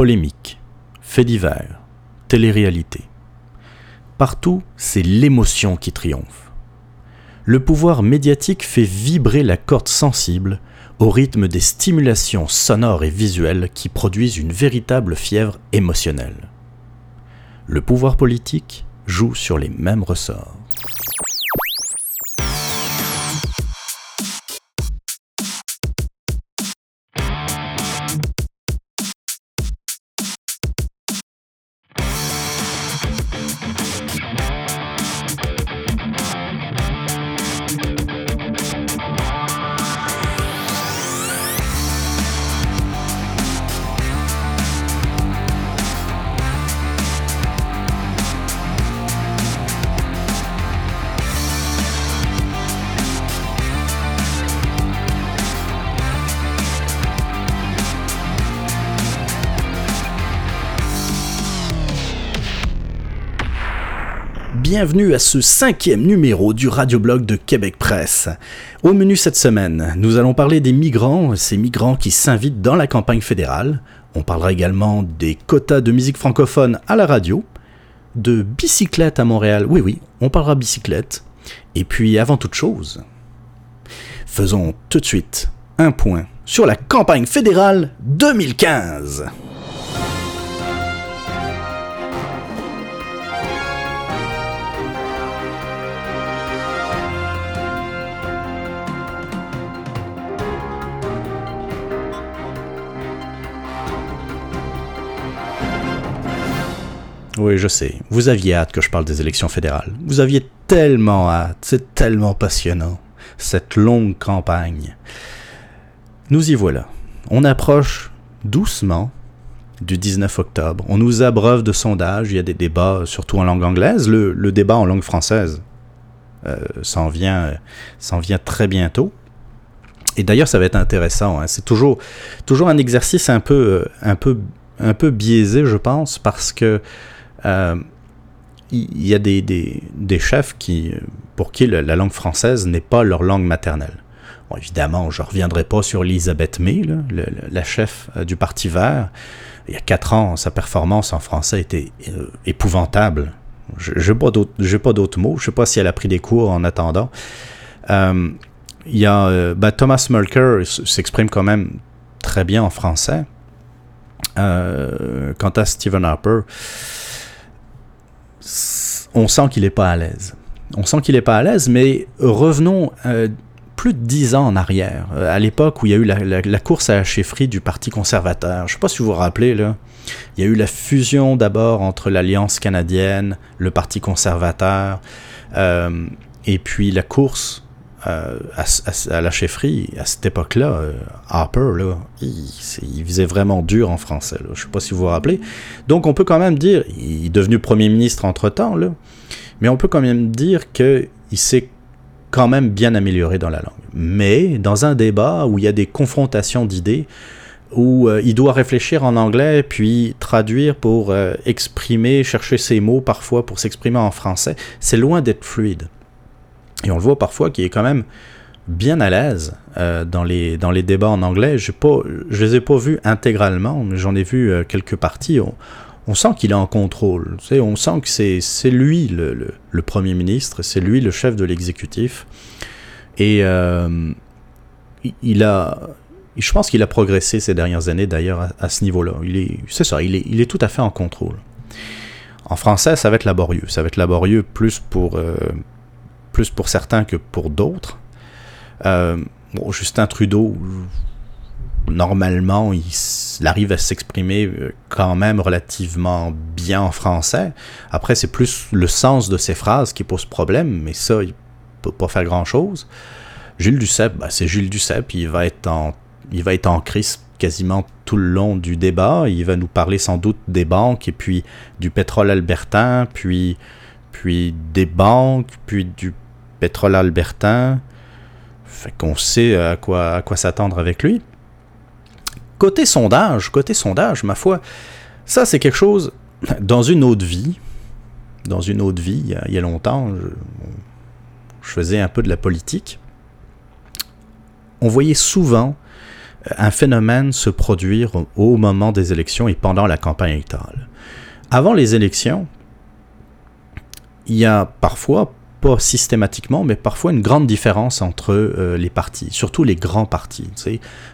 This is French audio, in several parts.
Polémique, faits divers, télé-réalité. Partout, c'est l'émotion qui triomphe. Le pouvoir médiatique fait vibrer la corde sensible au rythme des stimulations sonores et visuelles qui produisent une véritable fièvre émotionnelle. Le pouvoir politique joue sur les mêmes ressorts. Bienvenue à ce cinquième numéro du radioblog de Québec Presse. Au menu cette semaine, nous allons parler des migrants, ces migrants qui s'invitent dans la campagne fédérale. On parlera également des quotas de musique francophone à la radio, de bicyclette à Montréal, oui oui, on parlera bicyclette. Et puis avant toute chose, faisons tout de suite un point sur la campagne fédérale 2015. Oui, je sais. Vous aviez hâte que je parle des élections fédérales. Vous aviez tellement hâte. C'est tellement passionnant. Cette longue campagne. Nous y voilà. On approche doucement du 19 octobre. On nous abreuve de sondages. Il y a des débats, surtout en langue anglaise. Le, débat en langue française euh, s'en vient, très bientôt. Et d'ailleurs, ça va être intéressant. Hein. C'est toujours, toujours un exercice un peu, euh, biaisé, je pense, parce que euh, il y a des, des, chefs qui, pour qui la langue française n'est pas leur langue maternelle. Bon, évidemment, je ne reviendrai pas sur Elisabeth May, la chef euh, du Parti vert. Il y a quatre ans, sa performance en français était euh, épouvantable. Je n'ai pas d'autres mots. Je ne sais pas si elle a pris des cours en attendant. il y a ben, Thomas Mulker s'exprime quand même très bien en français. quant à Stephen Harper, on sent qu'il n'est pas à l'aise. On sent qu'il n'est pas à l'aise, mais revenons euh, plus de dix ans en arrière, euh, à l'époque où il y a eu la, course à la chefferie du Parti conservateur. Je ne sais pas si vous vous rappelez. Il y a eu la fusion d'abord entre l'Alliance canadienne, le Parti conservateur, euh, et puis la course à, la chefferie, à cette époque-là, Harper, là, il, faisait vraiment dur en français. Je ne sais pas si vous vous rappelez. Donc on peut quand même dire, il est devenu Premier ministre entre-temps, là, mais on peut quand même dire qu'il s'est quand même bien amélioré dans la langue. Mais dans un débat où il y a des confrontations d'idées, où euh, il doit réfléchir en anglais, puis traduire pour euh, exprimer, chercher ses mots parfois pour s'exprimer en français, c'est loin d'être fluide. Et on le voit parfois qu'il est quand même bien à l'aise euh, dans, les, dans les débats en anglais. Je ne les ai pas vus intégralement, mais j'en ai vu quelques parties on sent qu'il est en contrôle. on sent que c'est lui le, Premier ministre, c'est lui le chef de l'exécutif. Et euh, il a, je pense qu'il a progressé ces dernières années d'ailleurs à, ce niveau-là. C'est ça, il est, tout à fait en contrôle. En français, ça va être laborieux. Ça va être laborieux plus pour, euh, plus pour certains que pour d'autres. Euh, Justin Trudeau, normalement, il, arrive à s'exprimer euh, quand même relativement bien en français. Après, c'est plus le sens de ses phrases qui pose problème, mais ça, il peut pas faire grand-chose. Gilles Duceppe, bah, c'est Gilles Duceppe, il va être en il va être en crise quasiment tout le long du débat. Il va nous parler sans doute des banques et puis du pétrole albertain, puis, puis des banques, puis du pétrole albertain. Fait qu'on sait à quoi, à quoi s'attendre avec lui. Côté sondage, côté sondage, ma foi, ça c'est quelque chose, dans une autre vie, dans une autre vie, il y a, longtemps, je, faisais un peu de la politique, on voyait souvent un phénomène se produire au moment des élections et pendant la campagne électorale. Avant les élections, il y a parfois, pas systématiquement, mais parfois une grande différence entre euh, les partis, surtout les grands partis.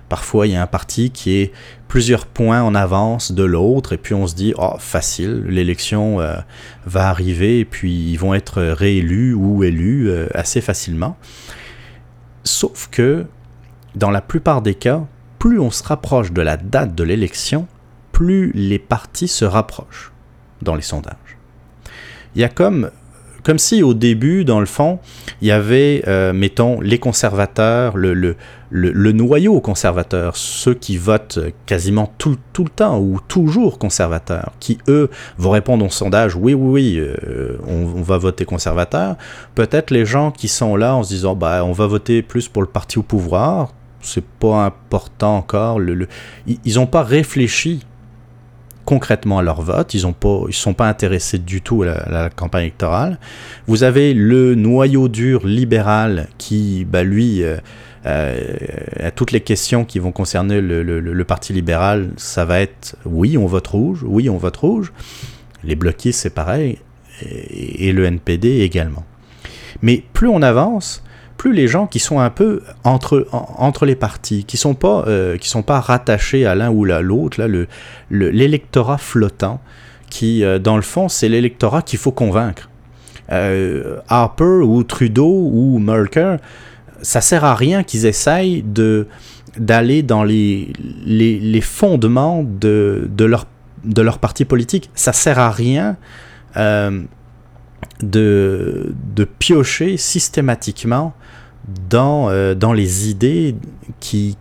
Parfois, il y a un parti qui est plusieurs points en avance de l'autre, et puis on se dit, oh, facile, l'élection euh, va arriver, et puis ils vont être réélus ou élus euh, assez facilement. Sauf que, dans la plupart des cas, plus on se rapproche de la date de l'élection, plus les partis se rapprochent dans les sondages. Il y a comme comme si au début, dans le fond, il y avait, euh, mettons, les conservateurs, le, noyau conservateur, ceux qui votent quasiment tout, tout, le temps ou toujours conservateurs, qui eux vont répondre au sondage, oui, oui, oui, euh, on, va voter conservateur. Peut-être les gens qui sont là en se disant, bah, on va voter plus pour le parti au pouvoir, c'est pas important encore. Le, ils n'ont pas réfléchi concrètement à leur vote. Ils ne sont pas intéressés du tout à la, campagne électorale. Vous avez le noyau dur libéral qui, bah, lui, euh, euh, à toutes les questions qui vont concerner le, Parti libéral, ça va être oui, on vote rouge, oui, on vote rouge. Les bloquistes, c'est pareil, et le NPD également. Mais plus on avance, plus les gens qui sont un peu entre, entre les partis, qui sont euh, sont pas rattachés à l'un ou à l'autre, là, le, l'électorat flottant, qui, euh, dans le fond, c'est l'électorat qu'il faut convaincre. Euh, Harper ou Trudeau ou Merkel, ça sert à rien qu'ils essayent d'aller dans les, les, les, fondements de, de, leur, de leur parti politique. Ça sert à rien de, de piocher systématiquement dans, euh, dans les idées qui,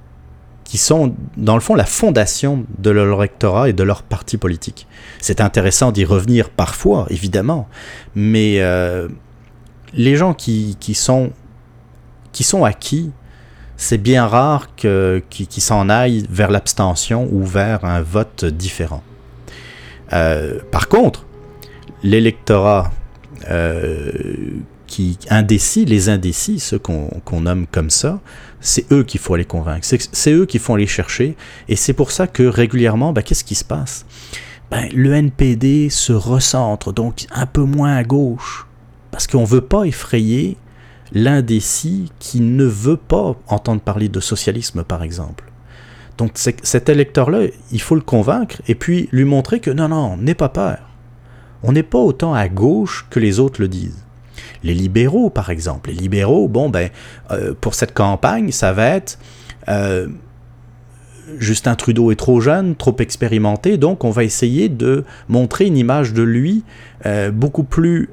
qui sont, dans le fond, la fondation de leur rectorat et de leur parti politique. C'est intéressant d'y revenir parfois, évidemment, mais euh, les gens qui, qui, sont, qui sont acquis, c'est bien rare qu'ils qui, s'en aillent vers l'abstention ou vers un vote différent. Euh, par contre, l'électorat euh, qui indécis, les indécis, ceux qu'on nomme comme ça, c'est eux qu'il faut aller convaincre. C'est eux qu'il faut aller chercher. Et c'est pour ça que régulièrement, ben, qu'est-ce qui se passe? Ben, Le NPD se recentre, donc un peu moins à gauche. Parce qu'on ne veut pas effrayer l'indécis qui ne veut pas entendre parler de socialisme, par exemple. Donc cet électeur-là, il faut le convaincre et puis lui montrer que non, non, n'aie pas peur. On n'est pas autant à gauche que les autres le disent. Les libéraux, par exemple. Les libéraux, bon, ben, euh, pour cette campagne, ça va être euh, Justin Trudeau est trop jeune, trop expérimenté, donc on va essayer de montrer une image de lui euh, beaucoup plus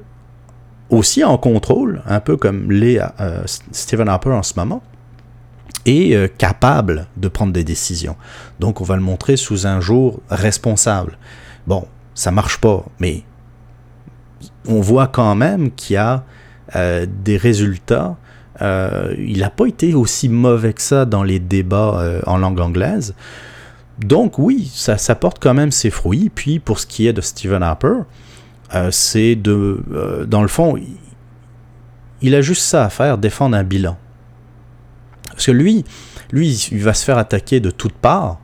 aussi en contrôle, un peu comme l'est Stephen Harper en ce moment, et capable de prendre des décisions. Donc on va le montrer sous un jour responsable. Bon, ça marche pas, mais on voit quand même qu'il y a euh, des résultats. Euh, il n'a pas été aussi mauvais que ça dans les débats euh, en langue anglaise. Donc oui, ça, porte quand même ses fruits. Puis pour ce qui est de Stephen Harper, c'est de, dans le fond, il a juste ça à faire, défendre un bilan. Parce que lui, lui, il va se faire attaquer de toutes parts,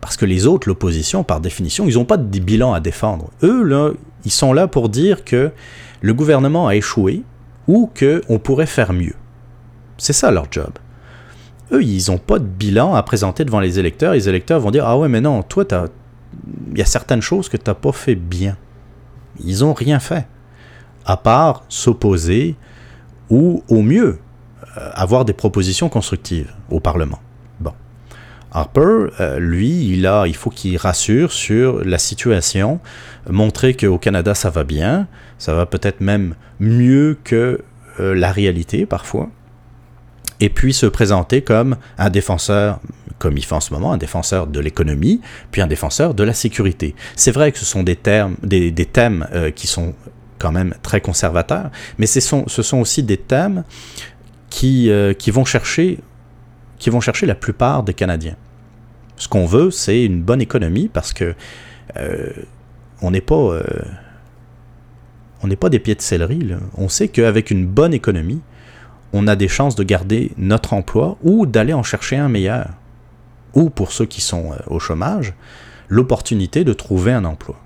parce que les autres, l'opposition, par définition, ils n'ont pas de bilan à défendre. Eux, là, ils sont là pour dire que le gouvernement a échoué, ou qu'on pourrait faire mieux. C'est ça leur job. Eux, ils n'ont pas de bilan à présenter devant les électeurs. Les électeurs vont dire Ah ouais, mais non, toi, il y a certaines choses que tu n'as pas fait bien. Ils n'ont rien fait. À part s'opposer ou, au mieux, euh, avoir des propositions constructives au Parlement. Harper, euh, lui, il, a, il faut qu'il rassure sur la situation, montrer qu'au Canada ça va bien, ça va peut-être même mieux que euh, la réalité parfois, et puis se présenter comme un défenseur, comme il fait en ce moment, un défenseur de l'économie, puis un défenseur de la sécurité. C'est vrai que ce sont des, des, thèmes euh, qui sont quand même très conservateurs, mais ce sont, aussi des thèmes qui, vont chercher, qui vont chercher la plupart des Canadiens. Ce qu'on veut, c'est une bonne économie parce que on n'est pas n'est pas des pieds de céleri. On sait qu'avec une bonne économie, on a des chances de garder notre emploi ou d'aller en chercher un meilleur. ou pour ceux qui sont au chômage, l'opportunité de trouver un emploi.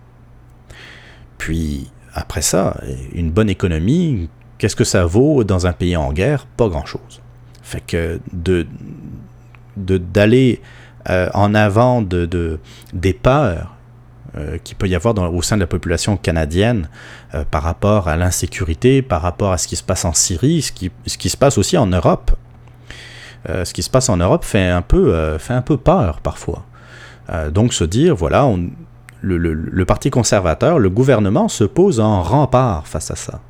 Puis, après ça, une bonne économie, qu'est-ce que ça vaut dans un pays en guerre? Pas grand-chose. Fait que de d'aller en avant de, des peurs euh, qu'il peut y avoir au sein de la population canadienne euh, par rapport à l'insécurité, par rapport à ce qui se passe en Syrie, ce qui, ce qui se passe aussi en Europe. Euh, ce qui se passe en Europe fait un peu, fait un peu peur parfois. donc se dire, voilà, le, le, Parti conservateur, le gouvernement se pose en rempart face à ça.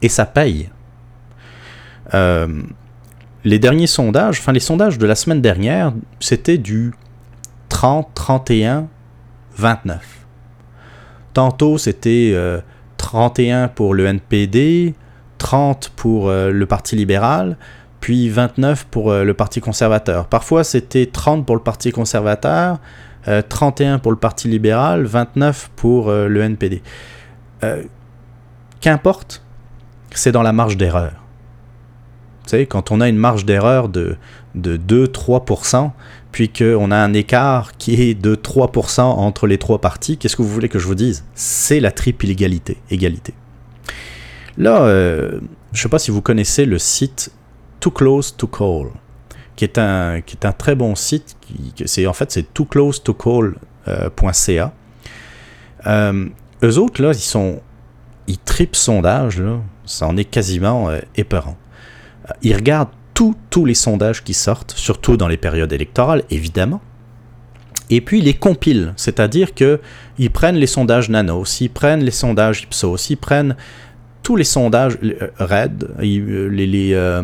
Et ça paye. Les derniers sondages, enfin les sondages de la semaine dernière, c'était du 30, 31, 29. Tantôt, c'était 31 euh, pour le NPD, 30 pour euh, le Parti libéral, puis 29 pour euh, le Parti conservateur. Parfois, c'était 30 pour le Parti conservateur, 31 pour le Parti libéral, 29 pour le NPD. Qu'importe, c'est dans la marge d'erreur. Savez, quand on a une marge d'erreur de, de 2-3%, puis qu'on a un écart qui est de 3% entre les trois parties, qu'est-ce que vous voulez que je vous dise? C'est la triple égalité. égalité. Là, euh, je ne sais pas si vous connaissez le site Too Close to Call, qui est un, qui est un très bon site. en fait, c'est tooclosetocall.ca. Euh, eux autres, là, ils sont. Ils tripent sondage. Ça en est quasiment euh, épeurant. Ils regardent tous les sondages qui sortent, surtout dans les périodes électorales, évidemment. Et puis ils les compilent, c'est-à-dire qu'ils prennent les sondages Nanos, ils prennent les sondages Ipsos, ils prennent tous les sondages euh, RED, euh, les, euh,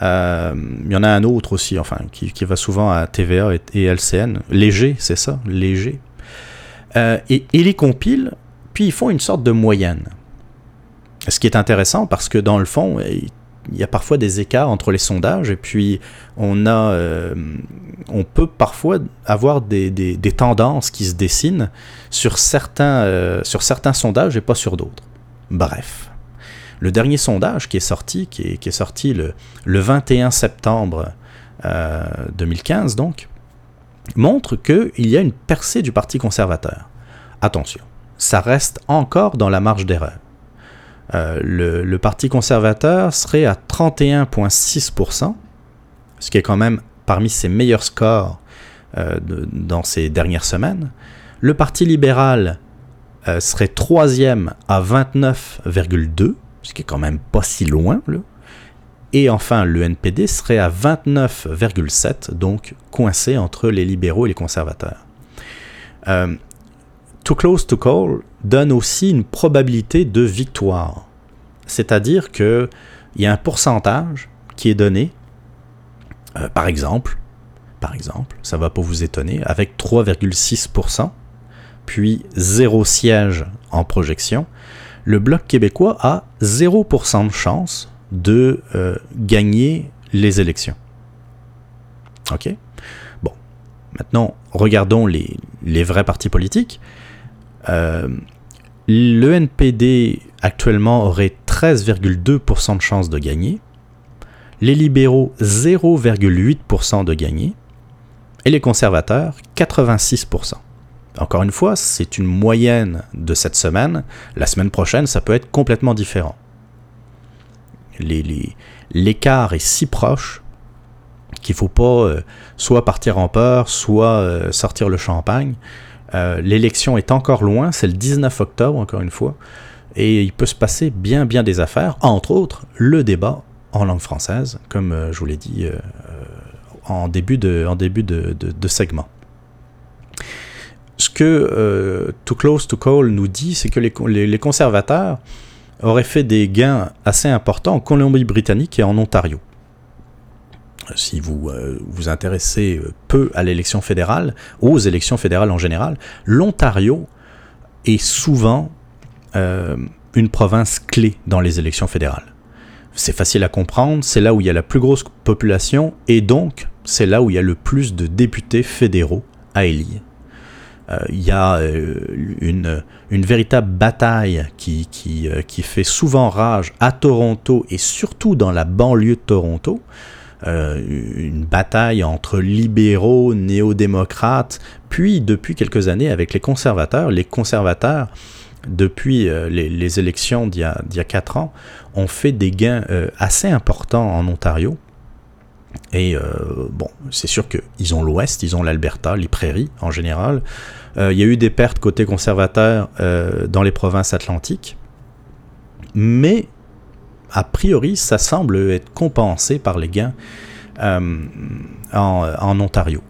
il y en a un autre aussi, enfin, qui, va souvent à TVA et, LCN. Léger, c'est ça, léger. et ils les compilent, puis ils font une sorte de moyenne. Ce qui est intéressant parce que dans le fond, il y a parfois des écarts entre les sondages et puis on a euh, on peut parfois avoir des, des, tendances qui se dessinent sur certains, euh, sur certains sondages et pas sur d'autres. Bref. Le dernier sondage qui est sorti, qui est, qui est sorti le, le, 21 septembre 2015 euh, donc, montre qu'il y a une percée du Parti conservateur. Attention, ça reste encore dans la marge d'erreur. Euh, le, Parti conservateur serait à 31,6%, ce qui est quand même parmi ses meilleurs scores euh, dans ces dernières semaines. Le Parti libéral euh, serait troisième à 29,2%, ce qui est quand même pas si loin. Et enfin, le NPD serait à 29,7%, donc coincé entre les libéraux et les conservateurs. Too close to call donne aussi une probabilité de victoire. C'est-à-dire qu'il y a un pourcentage qui est donné, euh, par exemple, par exemple, ça va pas vous étonner, avec 3,6%, puis 0 siège en projection, le Bloc québécois a 0% de chance de euh, gagner les élections. OK? Bon. Maintenant, regardons les vrais partis politiques. Euh, le NPD actuellement aurait 13,2% de chances de gagner, les libéraux 0,8% de gagner, et les conservateurs 86%. Encore une fois, c'est une moyenne de cette semaine. La semaine prochaine, ça peut être complètement différent. L'écart est si proche qu'il ne faut pas euh, soit partir en peur, soit euh, sortir le champagne. Euh, l'élection est encore loin, c'est le 19 octobre, encore une fois, et il peut se passer bien, bien des affaires, entre autres le débat en langue française, comme euh, je vous l'ai dit euh, en début de, en début de, segment. Ce que Too Close to Call nous dit, c'est que les, conservateurs auraient fait des gains assez importants en Colombie-Britannique et en Ontario si vous euh, vous intéressez euh, peu à l'élection fédérale, aux élections fédérales en général, l'Ontario est souvent euh, une province clé dans les élections fédérales. C'est facile à comprendre, c'est là où il y a la plus grosse population et donc c'est là où il y a le plus de députés fédéraux à élire. il y a une, véritable bataille qui, fait souvent rage à Toronto et surtout dans la banlieue de Toronto une bataille entre libéraux, néo-démocrates, puis depuis quelques années avec les conservateurs. Les conservateurs, depuis les, élections d'il y, a quatre ans, ont fait des gains assez importants en Ontario. Et bon, c'est sûr qu'ils ont l'Ouest, ils ont l'Alberta, les prairies en général. il y a eu des pertes côté conservateur dans les provinces atlantiques mais a priori, ça semble être compensé par les gains euh, en, Ontario.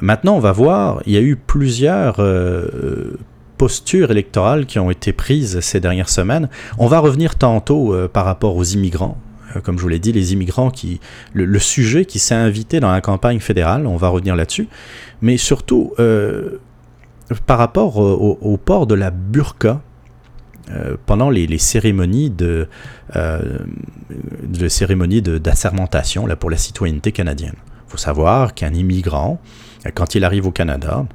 Maintenant, on va voir, il y a eu plusieurs euh, postures électorales qui ont été prises ces dernières semaines. On va revenir tantôt euh, par rapport aux immigrants. Comme je vous l'ai dit, les immigrants, qui, le, sujet qui s'est invité dans la campagne fédérale, on va revenir là-dessus. Mais surtout, par rapport au, port de la burqa, euh, pendant les, cérémonies de, euh, de cérémonies d'assermentation là pour la citoyenneté canadienne. Il faut savoir qu'un immigrant, quand il arrive au Canada,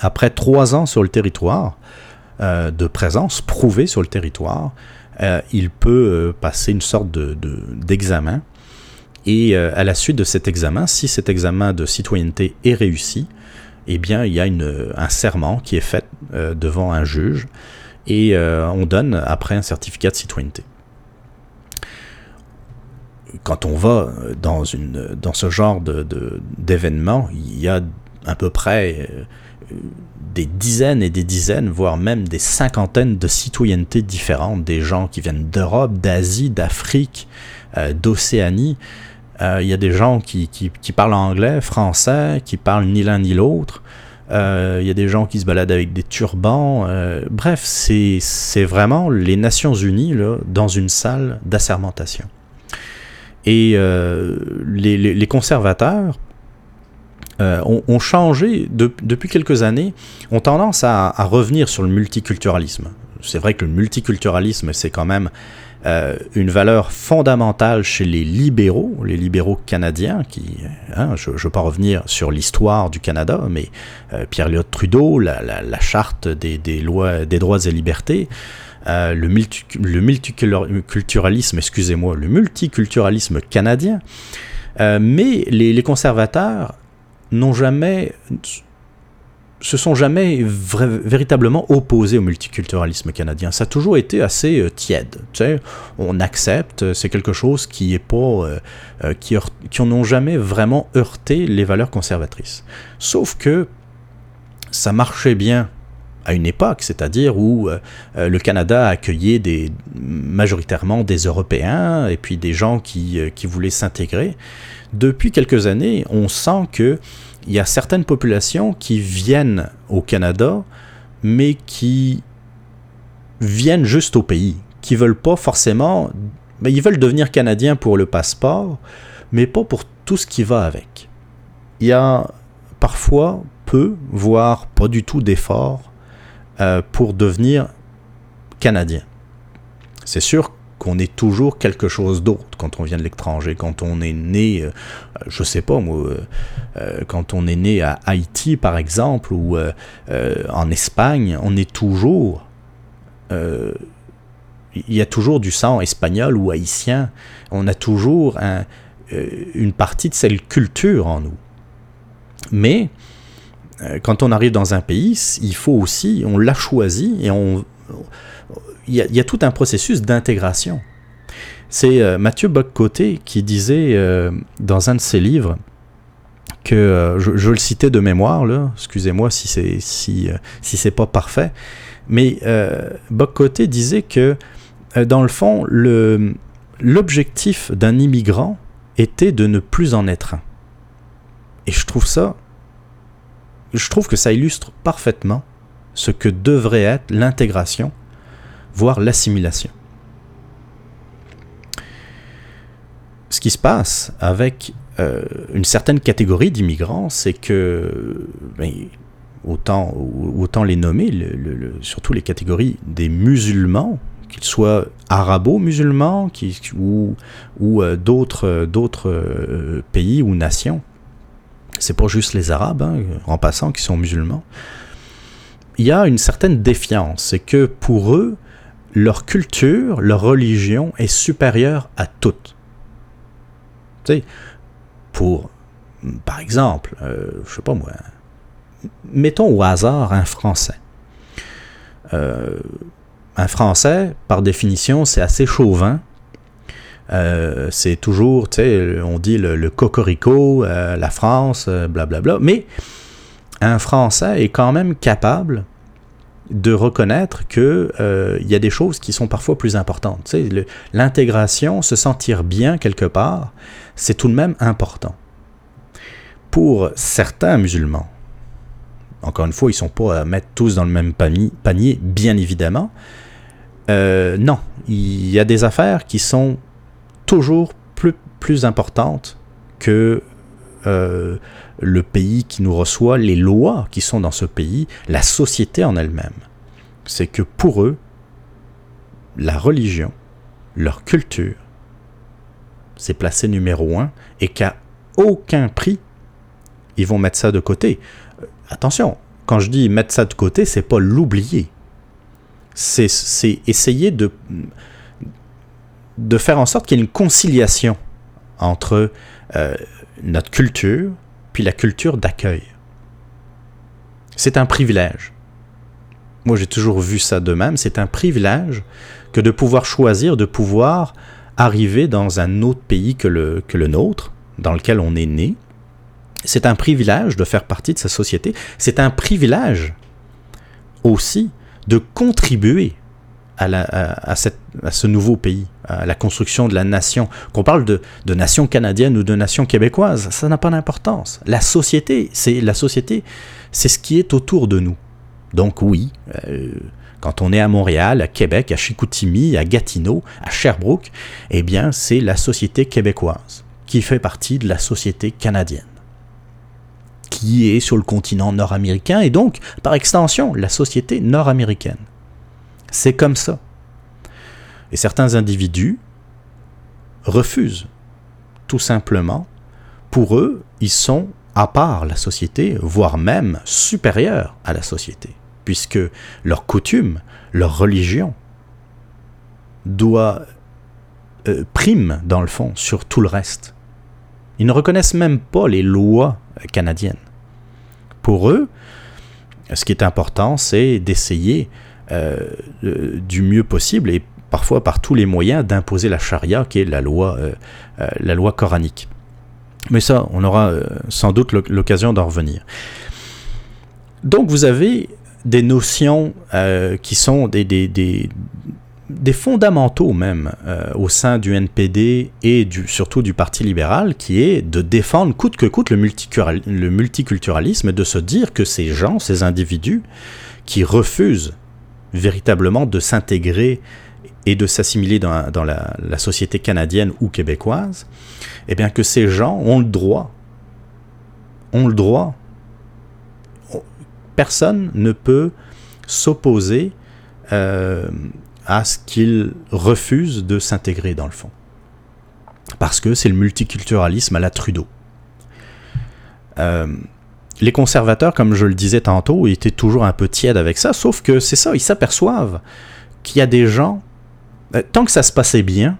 après trois ans sur le territoire euh, de présence prouvée sur le territoire, il peut passer une sorte d'examen. De, et à la suite de cet examen, si cet examen de citoyenneté est réussi, eh bien, il y a une, un serment qui est fait devant un juge et euh, on donne après un certificat de citoyenneté. Quand on va dans, une, dans ce genre d'événement, de, il y a à peu près euh, des dizaines et des dizaines, voire même des cinquantaines de citoyennetés différentes, des gens qui viennent d'Europe, d'Asie, d'Afrique, euh, d'Océanie. Il y a des gens qui, qui, parlent anglais, français, qui parlent ni l'un ni l'autre. Il euh, y a des gens qui se baladent avec des turbans. Euh, bref, c'est vraiment les Nations Unies là, dans une salle d'assermentation. Et euh, les, conservateurs ont, changé depuis quelques années, ont tendance à revenir sur le multiculturalisme. C'est vrai que le multiculturalisme, c'est quand même euh, une valeur fondamentale chez les libéraux, les libéraux canadiens, qui, hein, je ne veux pas revenir sur l'histoire du Canada, mais euh, Pierre-Léon Trudeau, la, charte des, lois, des droits et libertés, euh, le, multiculturalisme, excusez-moi, le multiculturalisme canadien, mais les conservateurs n'ont jamais se sont jamais véritablement opposés au multiculturalisme canadien. Ça a toujours été assez euh, tiède. On accepte, c'est quelque chose qui est pas, euh, euh, qui, n'ont jamais vraiment heurté les valeurs conservatrices. Sauf que ça marchait bien à une époque, c'est-à-dire où le Canada accueillait majoritairement des Européens et puis des gens qui voulaient s'intégrer. Depuis quelques années, on sent que il y a certaines populations qui viennent au Canada, mais qui viennent juste au pays, qui veulent pas forcément, mais ils veulent devenir canadiens pour le passeport, mais pas pour tout ce qui va avec. Il y a parfois peu, voire pas du tout d'efforts euh, pour devenir canadien. C'est sûr qu'on est toujours quelque chose d'autre quand on vient de l'étranger, quand on est né, euh, je sais pas moi, euh, euh, quand on est né à Haïti par exemple ou en Espagne, on est toujours, il y a toujours du sang espagnol ou haïtien, on a toujours une partie de cette culture en nous. Mais quand on arrive dans un pays, il faut aussi, on l'a choisi et on, il y, a tout un processus d'intégration. C'est euh, Mathieu Boccoté qui disait euh, dans un de ses livres que euh, je, le citais de mémoire excusez-moi si c'est si si c'est pas parfait, mais Boccoté disait que dans le fond l'objectif d'un immigrant était de ne plus en être un. Et je trouve ça je trouve que ça illustre parfaitement ce que devrait être l'intégration voire l'assimilation. Ce qui se passe avec euh, une certaine catégorie d'immigrants, c'est que, ben, autant, les nommer, surtout les catégories des musulmans, qu'ils soient arabo-musulmans ou, euh, d'autres, d'autres euh, pays ou nations, c'est pas juste les Arabes, hein, en passant, qui sont musulmans, il y a une certaine défiance. C'est que pour eux, leur culture, leur religion est supérieure à toute. Tu sais, pour, par exemple, je sais pas moi, mettons au hasard un Français. un Français, par définition, c'est assez chauvin euh, c'est toujours, tu sais, on dit le, cocorico, euh, la France, blablabla. Euh, bla, bla. Mais un Français est quand même capable de reconnaître qu'il il y a des choses qui sont parfois plus importantes. Tu sais, l'intégration, se sentir bien quelque part, c'est tout de même important. Pour certains musulmans, encore une fois, ils ne sont pas à mettre tous dans le même panier, bien évidemment. non, il y a des affaires qui sont toujours plus, plus importante que euh, le pays qui nous reçoit, les lois qui sont dans ce pays, la société en elle-même. C'est que pour eux, la religion, leur culture, c'est placé numéro un et qu'à aucun prix, ils vont mettre ça de côté. Euh, attention, quand je dis mettre ça de côté, c'est pas l'oublier. C'est essayer de, de faire en sorte qu'il y ait une conciliation entre euh, notre culture puis la culture d'accueil. C'est un privilège. Moi, j'ai toujours vu ça de même. C'est un privilège que de pouvoir choisir, de pouvoir arriver dans un autre pays que le, que le nôtre, dans lequel on est né. C'est un privilège de faire partie de sa société. C'est un privilège aussi de contribuer à, ce nouveau pays, à la construction de la nation. Qu'on parle de, nation canadienne ou de nation québécoise, ça n'a pas d'importance. La société, c'est la société, c'est ce qui est autour de nous. Donc oui, euh, quand on est à Montréal, à Québec, à Chicoutimi, à Gatineau, à Sherbrooke, eh bien c'est la société québécoise qui fait partie de la société canadienne qui est sur le continent nord-américain et donc, par extension, la société nord-américaine. C'est comme ça. Et certains individus refusent, tout simplement. Pour eux, ils sont à part la société, voire même supérieurs à la société, puisque leur coutume, leur religion doit euh, prime, dans le fond, sur tout le reste. Ils ne reconnaissent même pas les lois canadiennes. Pour eux, ce qui est important, c'est d'essayer du mieux possible et parfois par tous les moyens d'imposer la charia, qui est la loi, euh, euh, la loi coranique. Mais ça, on aura sans doute l'occasion d'en revenir. Donc vous avez des notions qui sont des, des, des, fondamentaux même au sein du NPD et du, surtout du Parti libéral, qui est de défendre coûte que coûte le multiculturalisme et de se dire que ces gens, ces individus qui refusent véritablement de s'intégrer et de s'assimiler dans, la, société canadienne ou québécoise, eh bien que ces gens ont le droit, ont le droit, personne ne peut s'opposer euh, à ce qu'ils refusent de s'intégrer dans le fond. Parce que c'est le multiculturalisme à la Trudeau. Euh, les conservateurs, comme je le disais tantôt, étaient toujours un peu tièdes avec ça, sauf que c'est ça, ils s'aperçoivent qu'il y a des gens, euh, tant que ça se passait bien,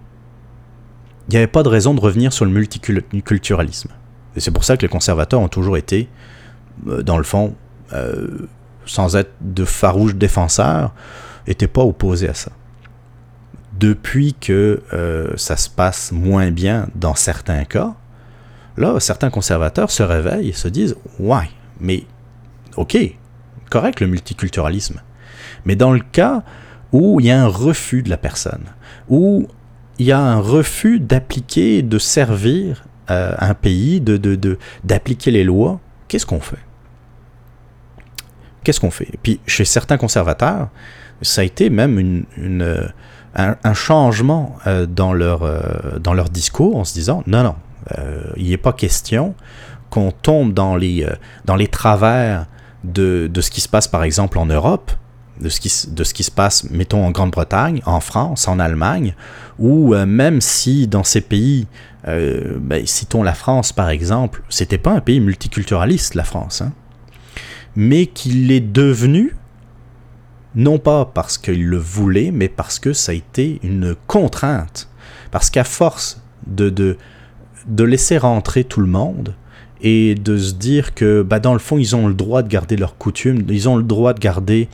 il n'y avait pas de raison de revenir sur le multiculturalisme. Et c'est pour ça que les conservateurs ont toujours été, euh, dans le fond, euh, sans être de farouches défenseurs, n'étaient pas opposés à ça. Depuis que ça se passe moins bien dans certains cas, Là, certains conservateurs se réveillent et se disent Ouais, mais ok, correct le multiculturalisme. Mais dans le cas où il y a un refus de la personne, où il y a un refus d'appliquer, de servir euh, un pays, de, d'appliquer les lois, qu'est-ce qu'on fait? Qu'est-ce qu'on fait? Et puis, chez certains conservateurs, ça a été même une, un, changement euh, dans, leur, euh, dans leur discours en se disant non, non, euh, il n'est pas question qu'on tombe dans les, euh, dans les travers de, de, ce qui se passe par exemple en Europe, de ce qui, de ce qui se passe, mettons, en Grande-Bretagne, en France, en Allemagne, ou euh, même si dans ces pays, ben, citons la France par exemple, c'était pas un pays multiculturaliste, la France, hein, mais qu'il est devenu, non pas parce qu'il le voulait, mais parce que ça a été une contrainte. Parce qu'à force de, de laisser rentrer tout le monde et de se dire que bah, dans le fond, ils ont le droit de garder leurs coutumes, ils ont le droit de garder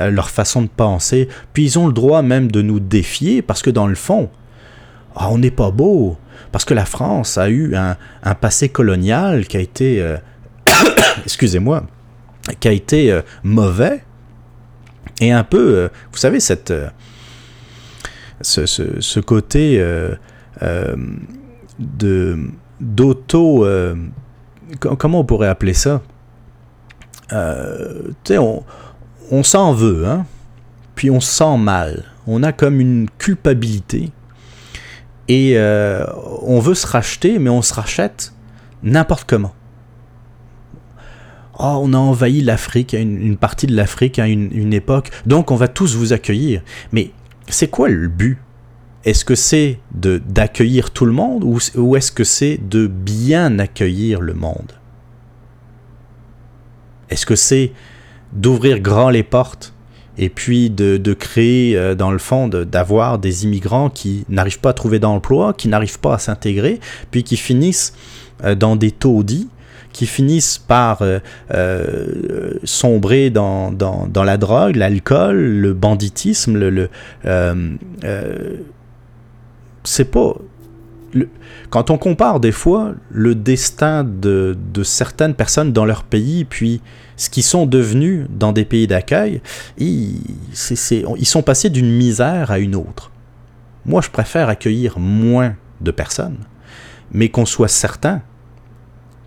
euh, leur façon de penser, puis ils ont le droit même de nous défier parce que dans le fond, ah, on n'est pas beau, parce que la France a eu un, passé colonial qui a été, euh, excusez-moi, qui a été euh, mauvais et un peu, vous savez, cette, ce, ce, côté de d'auto comment on pourrait appeler ça? Euh, Tu sais, on, s'en veut, hein puis on se sent mal. On a comme une culpabilité. Et euh, on veut se racheter, mais on se rachète n'importe comment. Oh, on a envahi l'Afrique, une, partie de l'Afrique à une, époque, donc on va tous vous accueillir. Mais c'est quoi le but? Est-ce que c'est de d'accueillir tout le monde ou, est-ce que c'est de bien accueillir le monde? Est-ce que c'est d'ouvrir grand les portes et puis de, créer, euh, dans le fond, d'avoir des immigrants qui n'arrivent pas à trouver d'emploi, qui n'arrivent pas à s'intégrer, puis qui finissent euh, dans des taudis, qui finissent par euh, sombrer dans, la drogue, l'alcool, le banditisme, le, c'est pas. quand on compare des fois le destin de, certaines personnes dans leur pays, puis ce qu'ils sont devenus dans des pays d'accueil, ils, ils sont passés d'une misère à une autre. Moi, je préfère accueillir moins de personnes, mais qu'on soit certain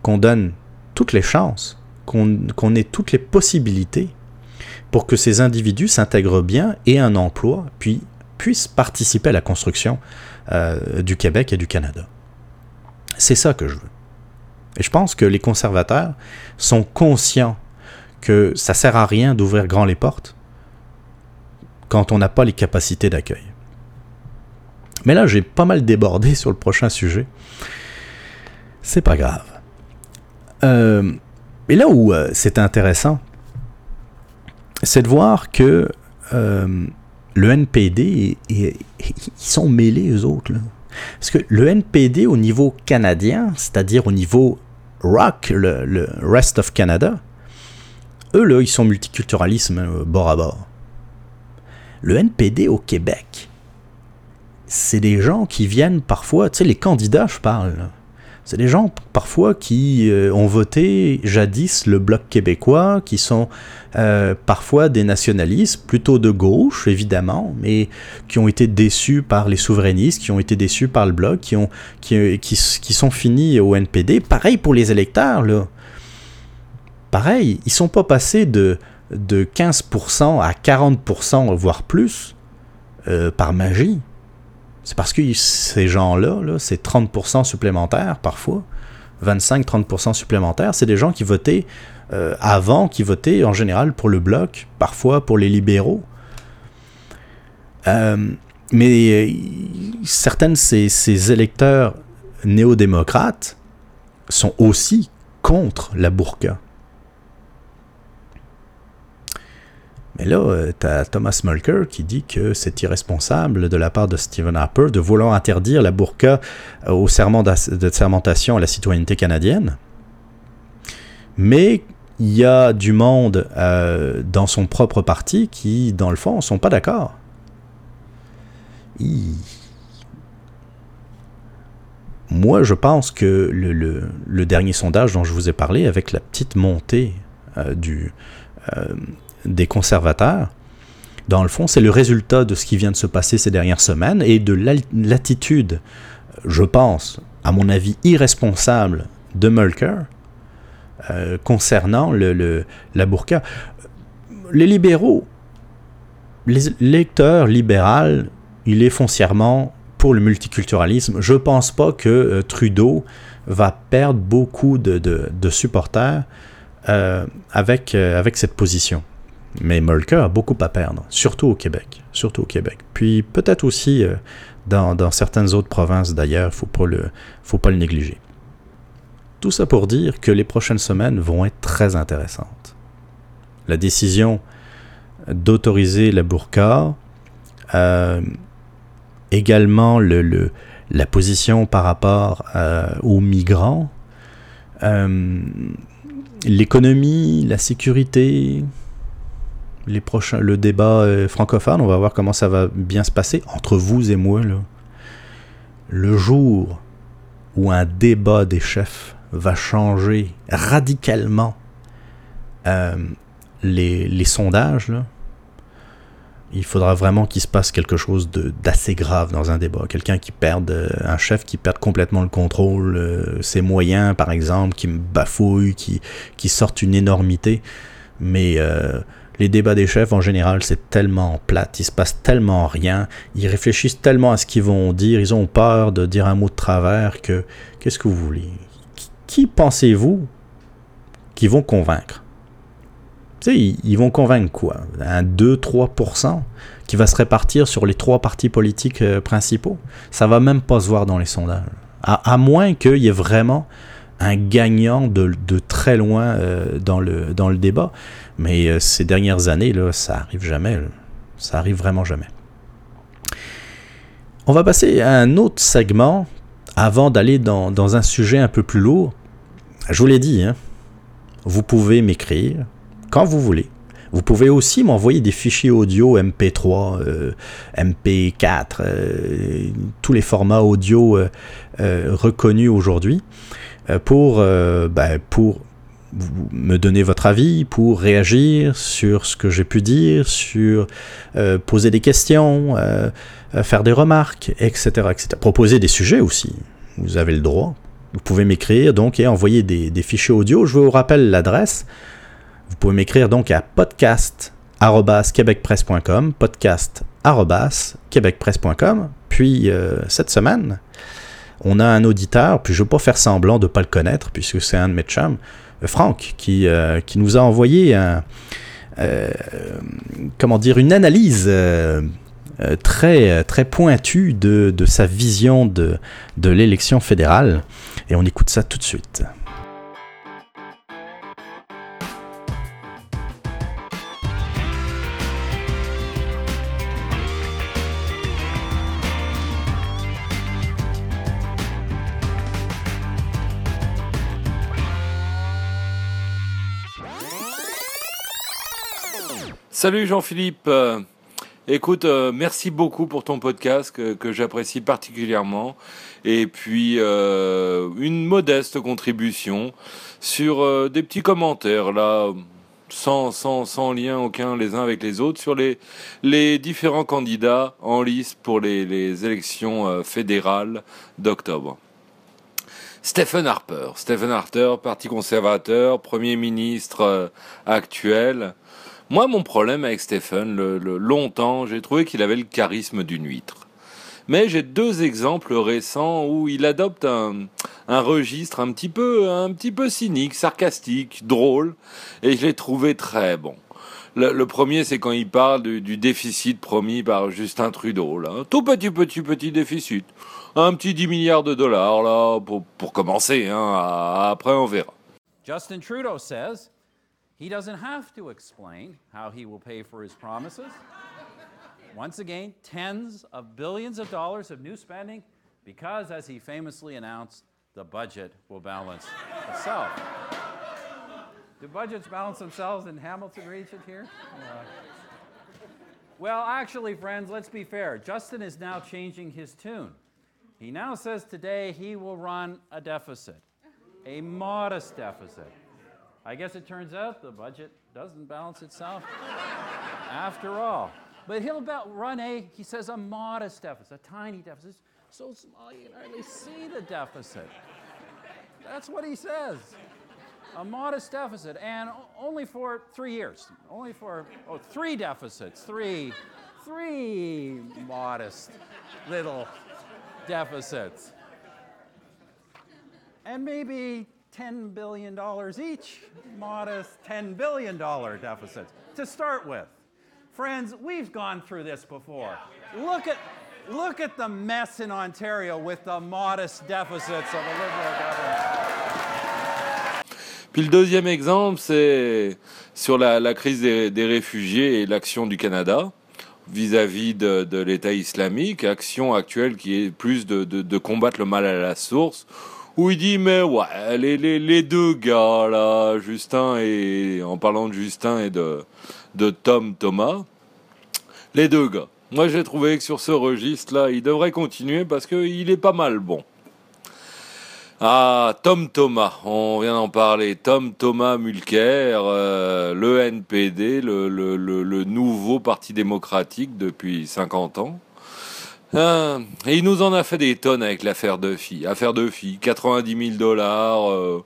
qu'on donne toutes les chances, qu'on ait toutes les possibilités pour que ces individus s'intègrent bien et un emploi, puis puissent participer à la construction euh, du Québec et du Canada. C'est ça que je veux. Et je pense que les conservateurs sont conscients que ça sert à rien d'ouvrir grand les portes quand on n'a pas les capacités d'accueil. Mais là, j'ai pas mal débordé sur le prochain sujet. C'est pas grave. Euh, et là où euh, c'est intéressant, c'est de voir que le NPD, ils sont mêlés, eux autres. Parce que le NPD au niveau canadien, c'est-à-dire au niveau rock, le, Rest of Canada, eux, là, ils sont multiculturalisme euh, bord à bord. Le NPD au Québec, c'est des gens qui viennent parfois, tu sais, les candidats, je parle, c'est des gens parfois qui euh, ont voté jadis le bloc québécois, qui sont euh, parfois des nationalistes, plutôt de gauche évidemment, mais qui ont été déçus par les souverainistes, qui ont été déçus par le bloc, qui, ont, qui, qui, sont finis au NPD. Pareil pour les électeurs, là. Pareil, ils sont pas passés de, de 15% à 40%, voire plus, euh, par magie. C'est parce que ces gens-là, -là, c'est 30% supplémentaires parfois, 25-30% supplémentaires, c'est des gens qui votaient euh, avant, qui votaient en général pour le bloc, parfois pour les libéraux. Euh, mais euh, certaines ces, ces électeurs néo-démocrates sont aussi contre la burqa. Mais là, euh, tu as Thomas Mulker qui dit que c'est irresponsable de la part de Stephen Harper de vouloir interdire la burqa euh, au serment de sermentation à la citoyenneté canadienne. Mais il y a du monde euh, dans son propre parti qui, dans le fond, sont pas d'accord. Moi, je pense que le, dernier sondage dont je vous ai parlé, avec la petite montée du, des conservateurs, dans le fond, c'est le résultat de ce qui vient de se passer ces dernières semaines et de l'attitude, je pense, à mon avis, irresponsable de Mulker euh, concernant le, la burqa. Les libéraux, les lecteurs libéraux, il est foncièrement pour le multiculturalisme. Je ne pense pas que euh, Trudeau va perdre beaucoup de, supporters euh, avec, avec cette position. Mais Mulker a beaucoup à perdre, surtout au Québec. Surtout au Québec. Puis peut-être aussi euh, dans, certaines autres provinces d'ailleurs, il ne faut pas le négliger. Tout ça pour dire que les prochaines semaines vont être très intéressantes. La décision d'autoriser la burqa, euh, également le, la position par rapport aux migrants, l'économie, la sécurité, les prochains, le débat francophone, on va voir comment ça va bien se passer entre vous et moi. Là. Le jour où un débat des chefs va changer radicalement euh, les, sondages, il faudra vraiment qu'il se passe quelque chose d'assez grave dans un débat. Quelqu'un qui perde, euh, un chef qui perde complètement le contrôle, euh, ses moyens par exemple, qui me bafouille, qui, qui sorte une énormité. Mais les débats des chefs, en général, c'est tellement plate, il se passe tellement rien, ils réfléchissent tellement à ce qu'ils vont dire, ils ont peur de dire un mot de travers que qu'est-ce que vous voulez? Qui, pensez-vous qui vont convaincre? Tu sais, ils, vont convaincre quoi? Un 2-3% qui va se répartir sur les trois partis politiques euh, principaux? Ça va même pas se voir dans les sondages. À, moins qu'il y ait vraiment un gagnant de, très loin euh, dans, le, dans le débat. Mais euh, ces dernières années, là, ça arrive jamais. Ça arrive vraiment jamais. On va passer à un autre segment avant d'aller dans, un sujet un peu plus lourd. Je vous l'ai dit, hein, vous pouvez m'écrire quand vous voulez. Vous pouvez aussi m'envoyer des fichiers audio MP3, MP4, tous les formats audio euh, euh, reconnus aujourd'hui pour, ben, pour me donner votre avis, pour réagir sur ce que j'ai pu dire, sur euh, poser des questions, euh, euh, faire des remarques, etc., etc. Proposer des sujets aussi. Vous avez le droit. Vous pouvez m'écrire donc et envoyer des, fichiers audio. Je vous rappelle l'adresse. Vous pouvez m'écrire donc à podcast@quebecpresse.com, podcast@quebecpresse.com. Puis cette semaine, on a un auditeur, puis je ne veux pas faire semblant de ne pas le connaître, puisque c'est un de mes chums, Franck, qui, euh, qui nous a envoyé euh, comment dire, une analyse euh, très, pointue de, sa vision de l'élection fédérale. Et on écoute ça tout de suite. Salut Jean-Philippe. Euh, écoute, euh, merci beaucoup pour ton podcast que, j'apprécie particulièrement. Et puis, euh, une modeste contribution sur des petits commentaires, là, sans, sans, sans, lien aucun les uns avec les autres, sur les, les différents candidats en lice pour les, les élections fédérales d'octobre. Stephen Harper. Stephen Harper, Parti conservateur, Premier ministre actuel. Moi, mon problème avec Stephen, le, longtemps, j'ai trouvé qu'il avait le charisme d'une huître. Mais j'ai deux exemples récents où il adopte un, registre un petit peu, un petit peu cynique, sarcastique, drôle, et je l'ai trouvé très bon. Le, premier, c'est quand il parle du, déficit promis par Justin Trudeau, là. tout petit, petit, petit déficit. Un petit 10 milliards de dollars, là, pour, pour commencer, hein. Après, on verra. Justin Trudeau says He doesn't have to explain how he will pay for his promises. Once again, tens of billions of dollars of new spending because, as he famously announced, the budget will balance itself. Do budgets balance themselves in Hamilton region here? Uh, well, actually, friends, let's be fair. Justin is now changing his tune. He now says today he will run a deficit, a modest deficit. I guess it turns out the budget doesn't balance itself after all. But he'll about run a, he says, a modest deficit, a tiny deficit. So small you can hardly see the deficit. That's what he says. A modest deficit, and only for three years. Only for, oh, three deficits, three, three modest little deficits. And maybe $10 billion each, modest $10 billion deficits to start with. Friends, we've gone through this before. Look at, look at the mess in Ontario with the modest deficits of a Liberal government. Puis le deuxième exemple, c'est sur la, la crise des, des, réfugiés et l'action du Canada. vis-à-vis de, l'État islamique, action actuelle qui est plus de, combattre le mal à la source, où il dit mais ouais, les, les, deux gars là, Justin et en parlant de Justin et de, de Tom Thomas, les deux gars. Moi j'ai trouvé que sur ce registre là, il devrait continuer parce qu'il est pas mal bon. Ah, Tom Thomas, on vient d'en parler. Tom Thomas Mulcair, euh, le NPD, le, nouveau parti démocratique depuis 50 ans. Ah, et il nous en a fait des tonnes avec l'affaire de filles. Affaire de filles, 90 000 dollars euh,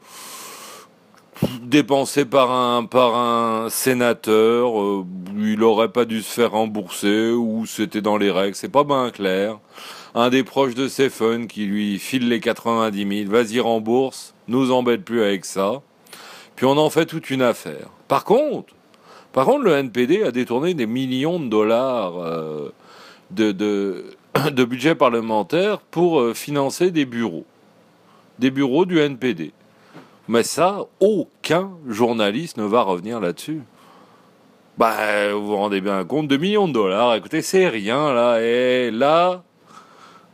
dépensés par un, par un sénateur. Euh, il aurait pas dû se faire rembourser ou c'était dans les règles. C'est pas bien clair un des proches de Stephen qui lui file les 90 000, vas-y rembourse, nous embête plus avec ça. Puis on en fait toute une affaire. Par contre, par contre, le NPD a détourné des millions de dollars euh, de, de, budget parlementaire pour euh, financer des bureaux. Des bureaux du NPD. Mais ça, aucun journaliste ne va revenir là-dessus. Bah, vous vous rendez bien compte, 2 millions de dollars, écoutez, c'est rien là. Et là,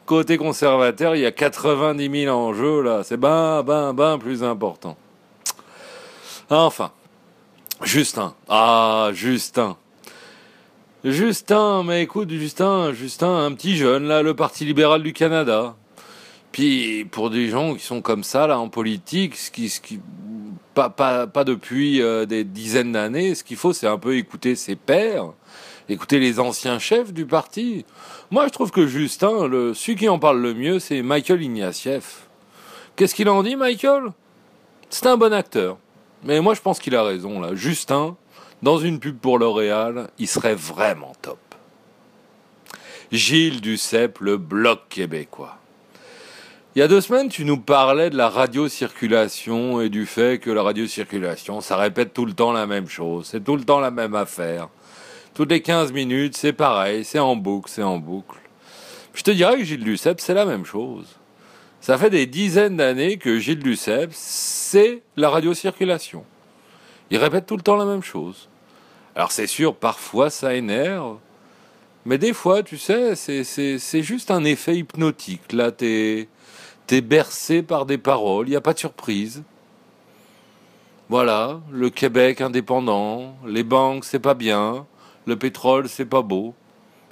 Côté conservateur, il y a 90 000 enjeux, là. C'est ben, ben, ben plus important. Enfin. Justin. Ah, Justin. Justin, mais écoute, Justin, Justin, un petit jeune, là, le Parti libéral du Canada. Puis, pour des gens qui sont comme ça, là, en politique, ce qui, ce qui, pas, pas, pas depuis euh, des dizaines d'années, ce qu'il faut, c'est un peu écouter ses pairs, écouter les anciens chefs du parti. Moi, je trouve que Justin, le, celui qui en parle le mieux, c'est Michael Ignatieff. Qu'est-ce qu'il en dit, Michael? C'est un bon acteur. Mais moi, je pense qu'il a raison, là. Justin, dans une pub pour L'Oréal, il serait vraiment top. Gilles Duceppe, le bloc québécois. Il y a deux semaines, tu nous parlais de la radiocirculation et du fait que la radiocirculation, ça répète tout le temps la même chose, c'est tout le temps la même affaire. Toutes les 15 minutes, c'est pareil, c'est en boucle, c'est en boucle. Je te dirais que Gilles Duceppe, c'est la même chose. Ça fait des dizaines d'années que Gilles Duceppe, c'est la radiocirculation. Il répète tout le temps la même chose. Alors c'est sûr, parfois ça énerve, mais des fois, tu sais, c'est juste un effet hypnotique. Là, t'es es bercé par des paroles, il n'y a pas de surprise. Voilà, le Québec indépendant, les banques, c'est pas bien, le pétrole, c'est pas beau.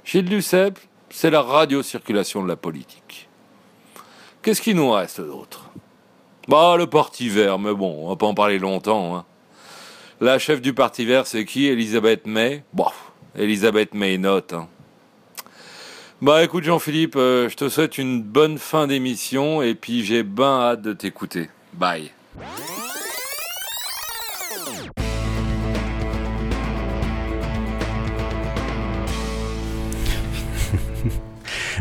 Gilles Duceppe, c'est la radiocirculation de la politique. Qu'est-ce qui nous reste d'autre? Bah, le Parti vert, mais bon, on va pas en parler longtemps. Hein. La chef du Parti vert, c'est qui? Elisabeth May? Bon, Elisabeth May note. Hein. Bah écoute Jean-Philippe, euh, je te souhaite une bonne fin d'émission et puis j'ai bien hâte de t'écouter. Bye.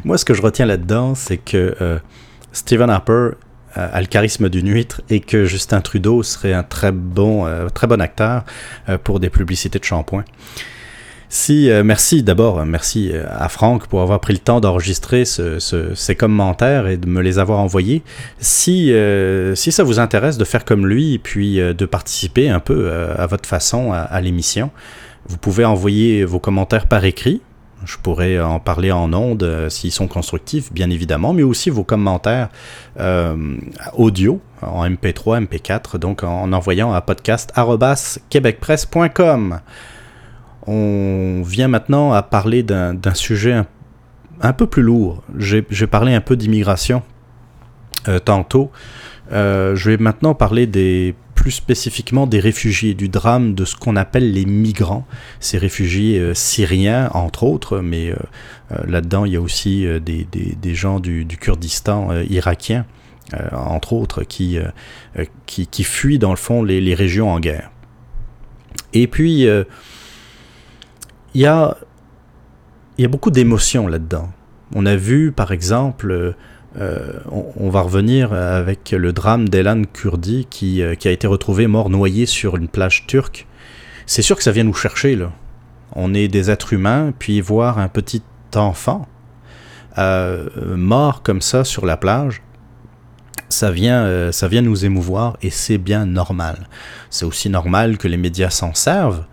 Moi, ce que je retiens là-dedans, c'est que euh, Stephen Harper a le charisme d'une huître et que Justin Trudeau serait un très bon, euh, très bon acteur pour des publicités de shampoing. Si, merci d'abord, merci à Franck pour avoir pris le temps d'enregistrer ces commentaires et de me les avoir envoyés. Si, si ça vous intéresse de faire comme lui et puis de participer un peu à votre façon à l'émission, vous pouvez envoyer vos commentaires par écrit je pourrais en parler en ondes euh, s'ils sont constructifs, bien évidemment, mais aussi vos commentaires euh, audio en MP3, MP4, donc en, envoyant à podcast.québecpresse.com. On vient maintenant à parler d'un sujet un, peu plus lourd. J'ai parlé un peu d'immigration euh, tantôt. je vais maintenant parler des plus spécifiquement des réfugiés, du drame de ce qu'on appelle les migrants, ces réfugiés euh, syriens entre autres, mais euh, euh, là-dedans il y a aussi des, gens du, Kurdistan irakien, entre autres, qui, qui, fuient dans le fond les, régions en guerre. Et puis, il y, a, y a beaucoup d'émotions là-dedans. On a vu par exemple euh, on, va revenir avec le drame d'Elan Kurdi qui, euh, qui, a été retrouvé mort noyé sur une plage turque. C'est sûr que ça vient nous chercher, là. On est des êtres humains, puis voir un petit enfant euh, mort comme ça sur la plage, ça vient, ça vient nous émouvoir et c'est bien normal. C'est aussi normal que les médias s'en servent.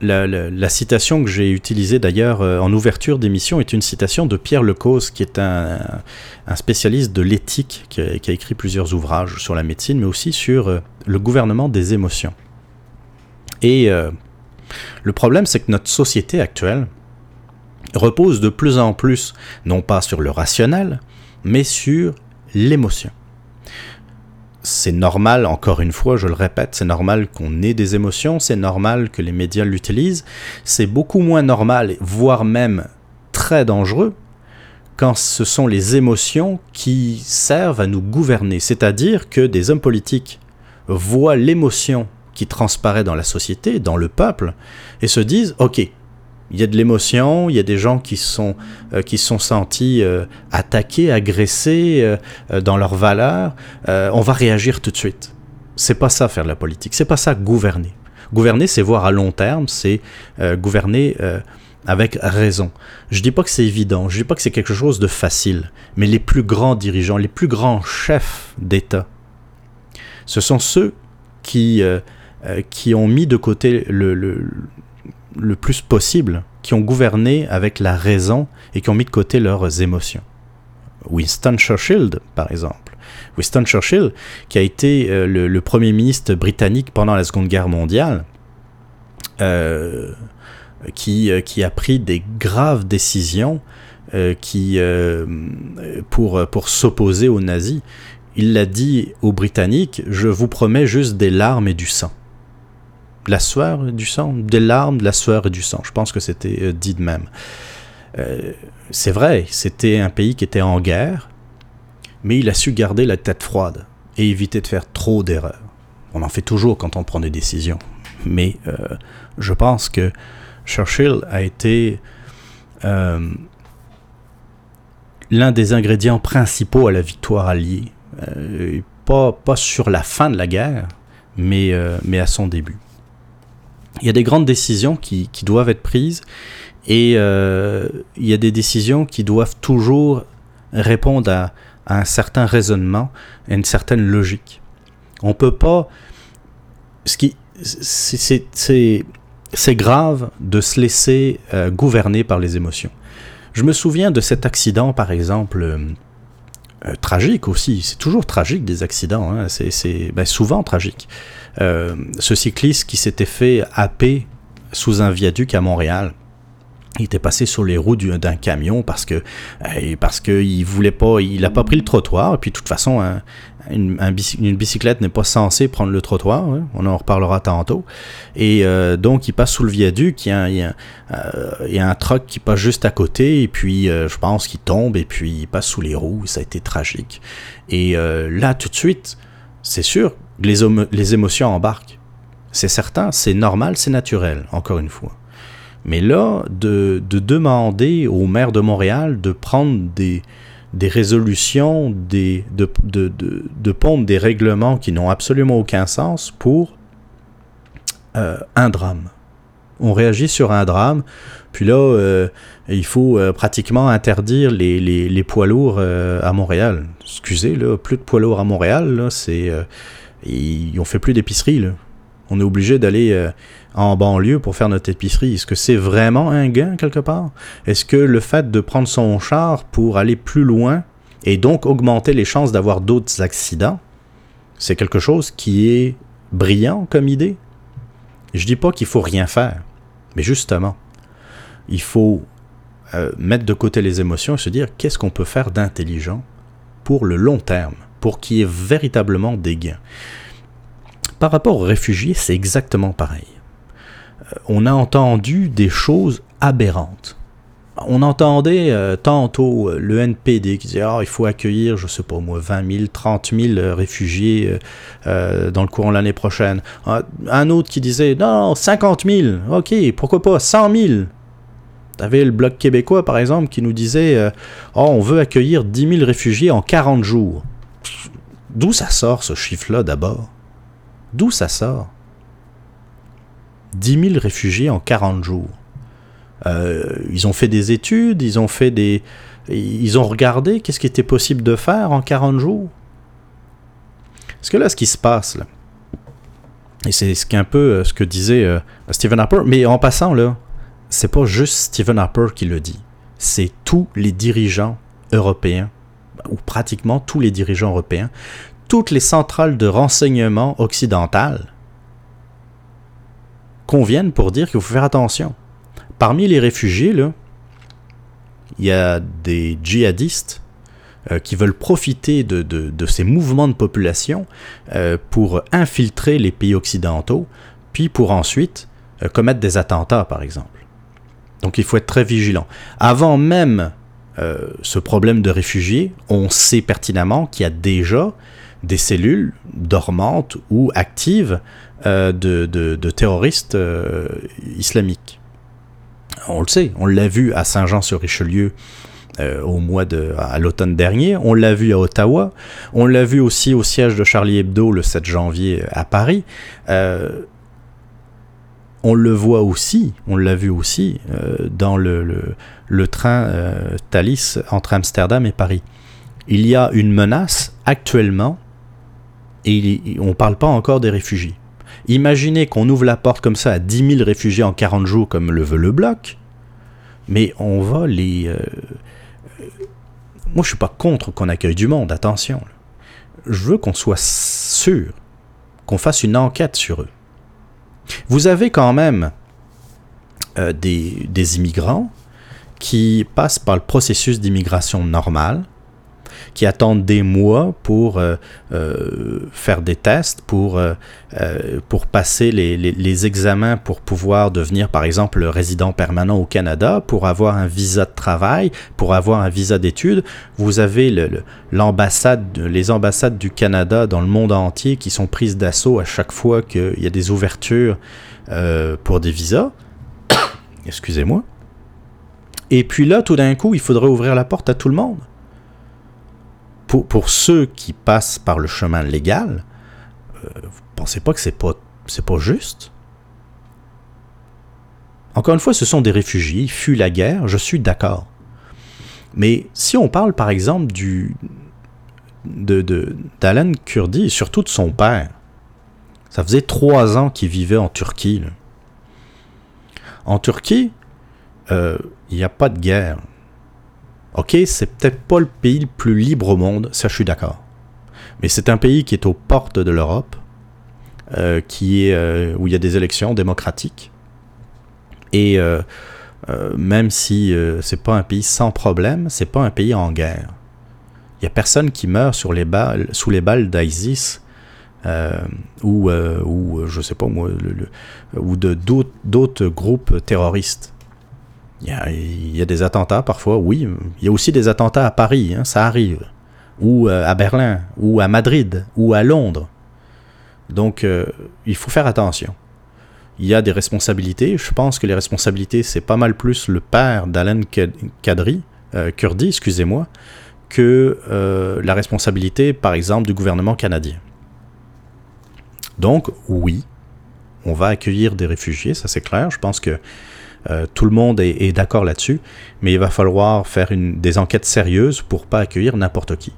La, citation que j'ai utilisée d'ailleurs euh, en ouverture d'émission est une citation de Pierre Lecause, qui est un, spécialiste de l'éthique, qui, a écrit plusieurs ouvrages sur la médecine, mais aussi sur euh, le gouvernement des émotions. Et euh, le problème, c'est que notre société actuelle repose de plus en plus, non pas sur le rationnel, mais sur l'émotion c'est normal, encore une fois, je le répète, c'est normal qu'on ait des émotions, c'est normal que les médias l'utilisent, c'est beaucoup moins normal, voire même très dangereux, quand ce sont les émotions qui servent à nous gouverner. C'est-à-dire que des hommes politiques voient l'émotion qui transparaît dans la société, dans le peuple, et se disent, OK, il y a de l'émotion, il y a des gens qui sont euh, qui sont sentis euh, attaqués, agressés euh, dans leurs valeurs. on va réagir tout de suite. C'est pas ça faire de la politique. C'est pas ça gouverner. Gouverner, c'est voir à long terme. C'est gouverner avec raison. Je dis pas que c'est évident. Je dis pas que c'est quelque chose de facile. Mais les plus grands dirigeants, les plus grands chefs d'État, ce sont ceux qui qui ont mis de côté le, le le plus possible, qui ont gouverné avec la raison et qui ont mis de côté leurs émotions. Winston Churchill, par exemple. Winston Churchill, qui a été euh, le, premier ministre britannique pendant la Seconde Guerre mondiale, euh, qui, euh, qui a pris des graves décisions qui, pour, pour s'opposer aux nazis. Il l'a dit aux Britanniques, je vous promets juste des larmes et du sang la sueur et du sang, des larmes, de la sueur et du sang. Je pense que c'était euh, dit de même. Euh, c'est vrai, c'était un pays qui était en guerre, mais il a su garder la tête froide et éviter de faire trop d'erreurs. On en fait toujours quand on prend des décisions, mais euh, je pense que Churchill a été l'un des ingrédients principaux à la victoire alliée. pas, sur la fin de la guerre, mais, mais à son début il y a des grandes décisions qui, doivent être prises et euh, il y a des décisions qui doivent toujours répondre à, un certain raisonnement, à une certaine logique. On peut pas. Ce c'est grave de se laisser euh, gouverner par les émotions. Je me souviens de cet accident, par exemple, euh, tragique aussi. C'est toujours tragique des accidents. Hein. C'est ben, souvent tragique. Euh, ce cycliste qui s'était fait happer sous un viaduc à Montréal. Il était passé sur les roues d'un camion parce que euh, parce qu'il voulait pas, il a pas pris le trottoir. Et puis de toute façon, une, bicyclette n'est pas censée prendre le trottoir. Hein. on en reparlera tantôt. Et euh, donc il passe sous le viaduc. Il y a, a, il y a un truck qui passe juste à côté. Et puis je pense qu'il tombe et puis il passe sous les roues. Ça a été tragique. Et là tout de suite, c'est sûr, les, émotions embarquent. C'est certain, c'est normal, c'est naturel, encore une fois. Mais là, de, demander au maire de Montréal de prendre des, résolutions, des, de, pondre des règlements qui n'ont absolument aucun sens pour euh, un drame. On réagit sur un drame, puis là, euh, il faut euh, pratiquement interdire les, poids lourds à Montréal. Excusez, là, plus de poids lourds à Montréal, c'est ils ont fait plus d'épicerie, là. On est obligé d'aller euh, en banlieue pour faire notre épicerie. Est-ce que c'est vraiment un gain quelque part? Est-ce que le fait de prendre son char pour aller plus loin et donc augmenter les chances d'avoir d'autres accidents, c'est quelque chose qui est brillant comme idée? Je dis pas qu'il faut rien faire, mais justement, il faut euh, mettre de côté les émotions et se dire qu'est-ce qu'on peut faire d'intelligent pour le long terme pour qu'il y ait véritablement des gains. Par rapport aux réfugiés, c'est exactement pareil. Euh, on a entendu des choses aberrantes. On entendait euh, tantôt euh, le NPD qui disait ah, il faut accueillir, je sais pas moi, 20 000, 30 000 réfugiés dans le courant de l'année prochaine. Un autre qui disait non, 50 000, ok, pourquoi pas 100 000 T'avais le Bloc québécois, par exemple, qui nous disait oh, on veut accueillir 10 000 réfugiés en 40 jours. D'où ça sort ce chiffre-là d'abord? D'où ça sort? 10 000 réfugiés en 40 jours. Euh, ils ont fait des études, ils ont fait des. Ils ont regardé qu'est-ce qui était possible de faire en 40 jours. Parce que là, ce qui se passe, là, Et c'est ce un peu ce que disait Stephen Harper. Mais en passant, là, c'est pas juste Stephen Harper qui le dit. C'est tous les dirigeants européens, ou pratiquement tous les dirigeants européens, toutes les centrales de renseignement occidentales conviennent pour dire qu'il faut faire attention. Parmi les réfugiés, là, il y a des djihadistes euh, qui veulent profiter de, ces mouvements de population euh, pour infiltrer les pays occidentaux, puis pour ensuite euh, commettre des attentats, par exemple. Donc il faut être très vigilant. Avant même ce problème de réfugiés, on sait pertinemment qu'il y a déjà des cellules dormantes ou actives de, terroristes islamiques. On le sait, on l'a vu à Saint-Jean-sur-Richelieu euh, au mois de, à l'automne dernier. On l'a vu à Ottawa. On l'a vu aussi au siège de Charlie Hebdo le 7 janvier à Paris. Euh, on le voit aussi, on l'a vu aussi euh, dans le, train Thalys entre Amsterdam et Paris. Il y a une menace actuellement et on ne parle pas encore des réfugiés. Imaginez qu'on ouvre la porte comme ça à 10 000 réfugiés en 40 jours comme le veut le bloc, mais on va les, moi, je suis pas contre qu'on accueille du monde, attention. Je veux qu'on soit sûr, qu'on fasse une enquête sur eux. Vous avez quand même euh, des, des immigrants qui passent par le processus d'immigration normal, qui attendent des mois pour euh, euh, faire des tests, pour, euh, pour passer les, les, examens pour pouvoir devenir, par exemple, résident permanent au Canada, pour avoir un visa de travail, pour avoir un visa d'études. Vous avez l'ambassade, les ambassades du Canada dans le monde entier qui sont prises d'assaut à chaque fois qu'il y a des ouvertures pour des visas. Excusez-moi. Et puis là, tout d'un coup, il faudrait ouvrir la porte à tout le monde pour, ceux qui passent par le chemin légal, euh, vous pensez pas que c'est pas pas juste? Encore une fois, ce sont des réfugiés, fuient la guerre, je suis d'accord. Mais si on parle par exemple du de d'Alan Kurdi surtout de son père, ça faisait trois ans qu'il vivait en Turquie. En Turquie, euh, il n'y a pas de guerre. Ok, c'est peut-être pas le pays le plus libre au monde, ça je suis d'accord. Mais c'est un pays qui est aux portes de l'Europe, euh, qui est euh, où il y a des élections démocratiques. Et euh, même si c'est pas un pays sans problème, c'est pas un pays en guerre. Il y a personne qui meurt sous les balles d'ISIS ou, ou je sais pas moi, ou de d'autres groupes terroristes. Il y, a, des attentats parfois, oui. Il y a aussi des attentats à Paris, hein, ça arrive. Ou euh, à Berlin, ou à Madrid, ou à Londres. Donc, euh, il faut faire attention. Il y a des responsabilités. Je pense que les responsabilités, c'est pas mal plus le père d'Alan Kadri, euh, Kurdi, excusez-moi, que la responsabilité, par exemple, du gouvernement canadien. Donc, oui, on va accueillir des réfugiés, ça c'est clair. Je pense que euh, tout le monde est, d'accord là-dessus, mais il va falloir faire une, des enquêtes sérieuses pour pas accueillir n'importe qui.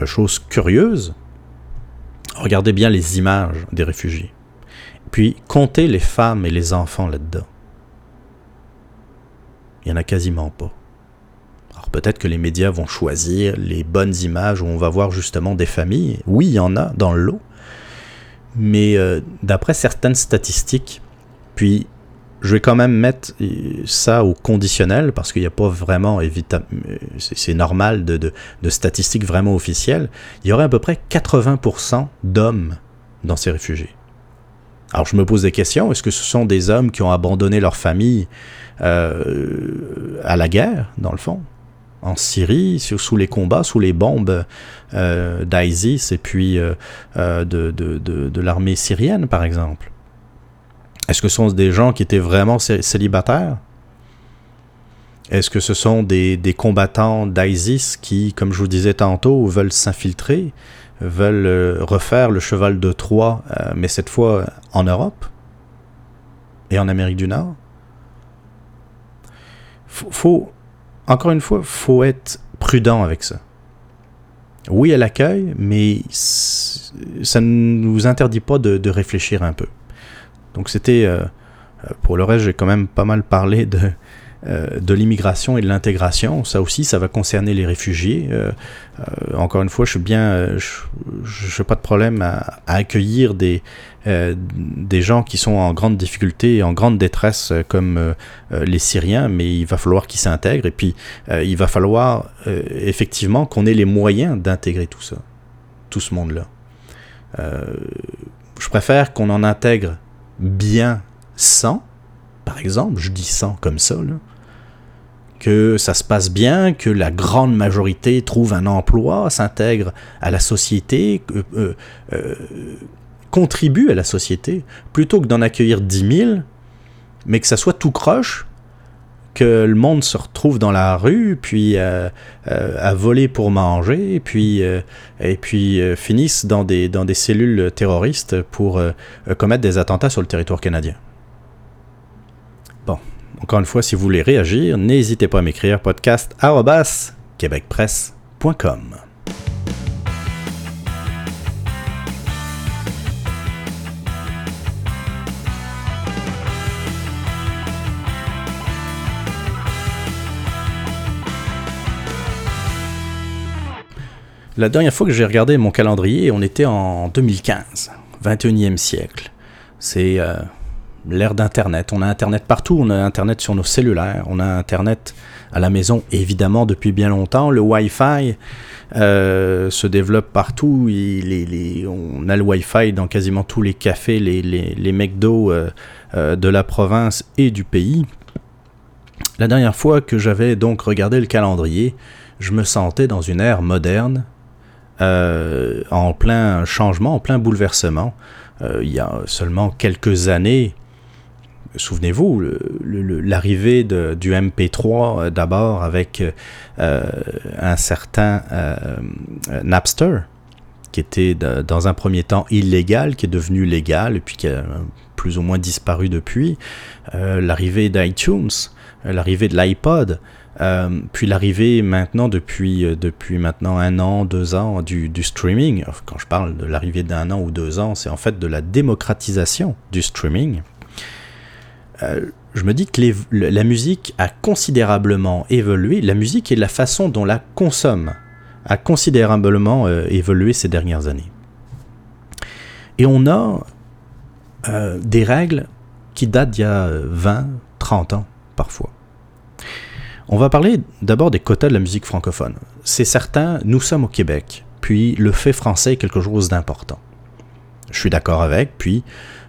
Euh, chose curieuse, regardez bien les images des réfugiés. Puis comptez les femmes et les enfants là-dedans. Il n'y en a quasiment pas. Alors peut-être que les médias vont choisir les bonnes images où on va voir justement des familles. Oui, il y en a dans le lot. Mais euh, d'après certaines statistiques, puis je vais quand même mettre ça au conditionnel parce qu'il n'y a pas vraiment, c'est normal de, statistiques vraiment officielles. Il y aurait à peu près 80% d'hommes dans ces réfugiés. Alors je me pose des questions. Est-ce que ce sont des hommes qui ont abandonné leur famille euh, à la guerre, dans le fond? En Syrie, sous les combats, sous les bombes euh, d'ISIS et puis euh, de l'armée syrienne, par exemple est-ce que ce sont des gens qui étaient vraiment célibataires? Est-ce que ce sont des, combattants d'ISIS qui, comme je vous disais tantôt, veulent s'infiltrer, veulent euh, refaire le cheval de Troie, euh, mais cette fois en Europe et en Amérique du Nord? Faut, faut encore une fois, faut être prudent avec ça. oui à l'accueil, mais ça ne nous interdit pas de, réfléchir un peu. Donc c'était, pour le reste, j'ai quand même pas mal parlé de, euh, de l'immigration et de l'intégration. Ça aussi, ça va concerner les réfugiés. Euh, euh, encore une fois, je suis bien, je n'ai pas de problème à, accueillir des, des gens qui sont en grande difficulté en grande détresse comme les Syriens, mais il va falloir qu'ils s'intègrent et puis il va falloir effectivement qu'on ait les moyens d'intégrer tout ça, tout ce monde-là. je préfère qu'on en intègre bien 100, par exemple, je dis 100 comme ça, que ça se passe bien, que la grande majorité trouve un emploi, s'intègre à la société, euh, euh, contribue à la société, plutôt que d'en accueillir 10 000, mais que ça soit tout croche, que le monde se retrouve dans la rue, puis euh, à voler pour manger, puis, et puis finissent dans des, dans des cellules terroristes pour commettre des attentats sur le territoire canadien. Encore une fois, si vous voulez réagir, n'hésitez pas à m'écrire podcast québecpresse.com. La dernière fois que j'ai regardé mon calendrier, on était en 2015, 21e siècle. C'est euh, l'ère d'Internet. On a Internet partout, on a Internet sur nos cellulaires, on a Internet à la maison, évidemment, depuis bien longtemps. Le Wi-Fi euh, se développe partout. on a le Wi-Fi dans quasiment tous les cafés, les, McDo euh, de la province et du pays. La dernière fois que j'avais donc regardé le calendrier, je me sentais dans une ère moderne, en plein changement, en plein bouleversement. il y a seulement quelques années, souvenez-vous, l'arrivée du MP3 euh, d'abord avec euh, un certain euh, Napster, qui était dans un premier temps illégal, qui est devenu légal, et puis qui a plus ou moins disparu depuis, l'arrivée d'iTunes, l'arrivée de l'iPod, puis l'arrivée maintenant depuis, depuis maintenant un an, deux ans du, streaming. Quand je parle de l'arrivée d'un an ou deux ans, c'est en fait de la démocratisation du streaming. Euh, je me dis que la musique a considérablement évolué. La musique et la façon dont la consomme a considérablement euh, évolué ces dernières années. Et on a euh, des règles qui datent d'il y a 20, 30 ans parfois. On va parler d'abord des quotas de la musique francophone. C'est certain, nous sommes au Québec, puis le fait français est quelque chose d'important. Je suis d'accord avec, puis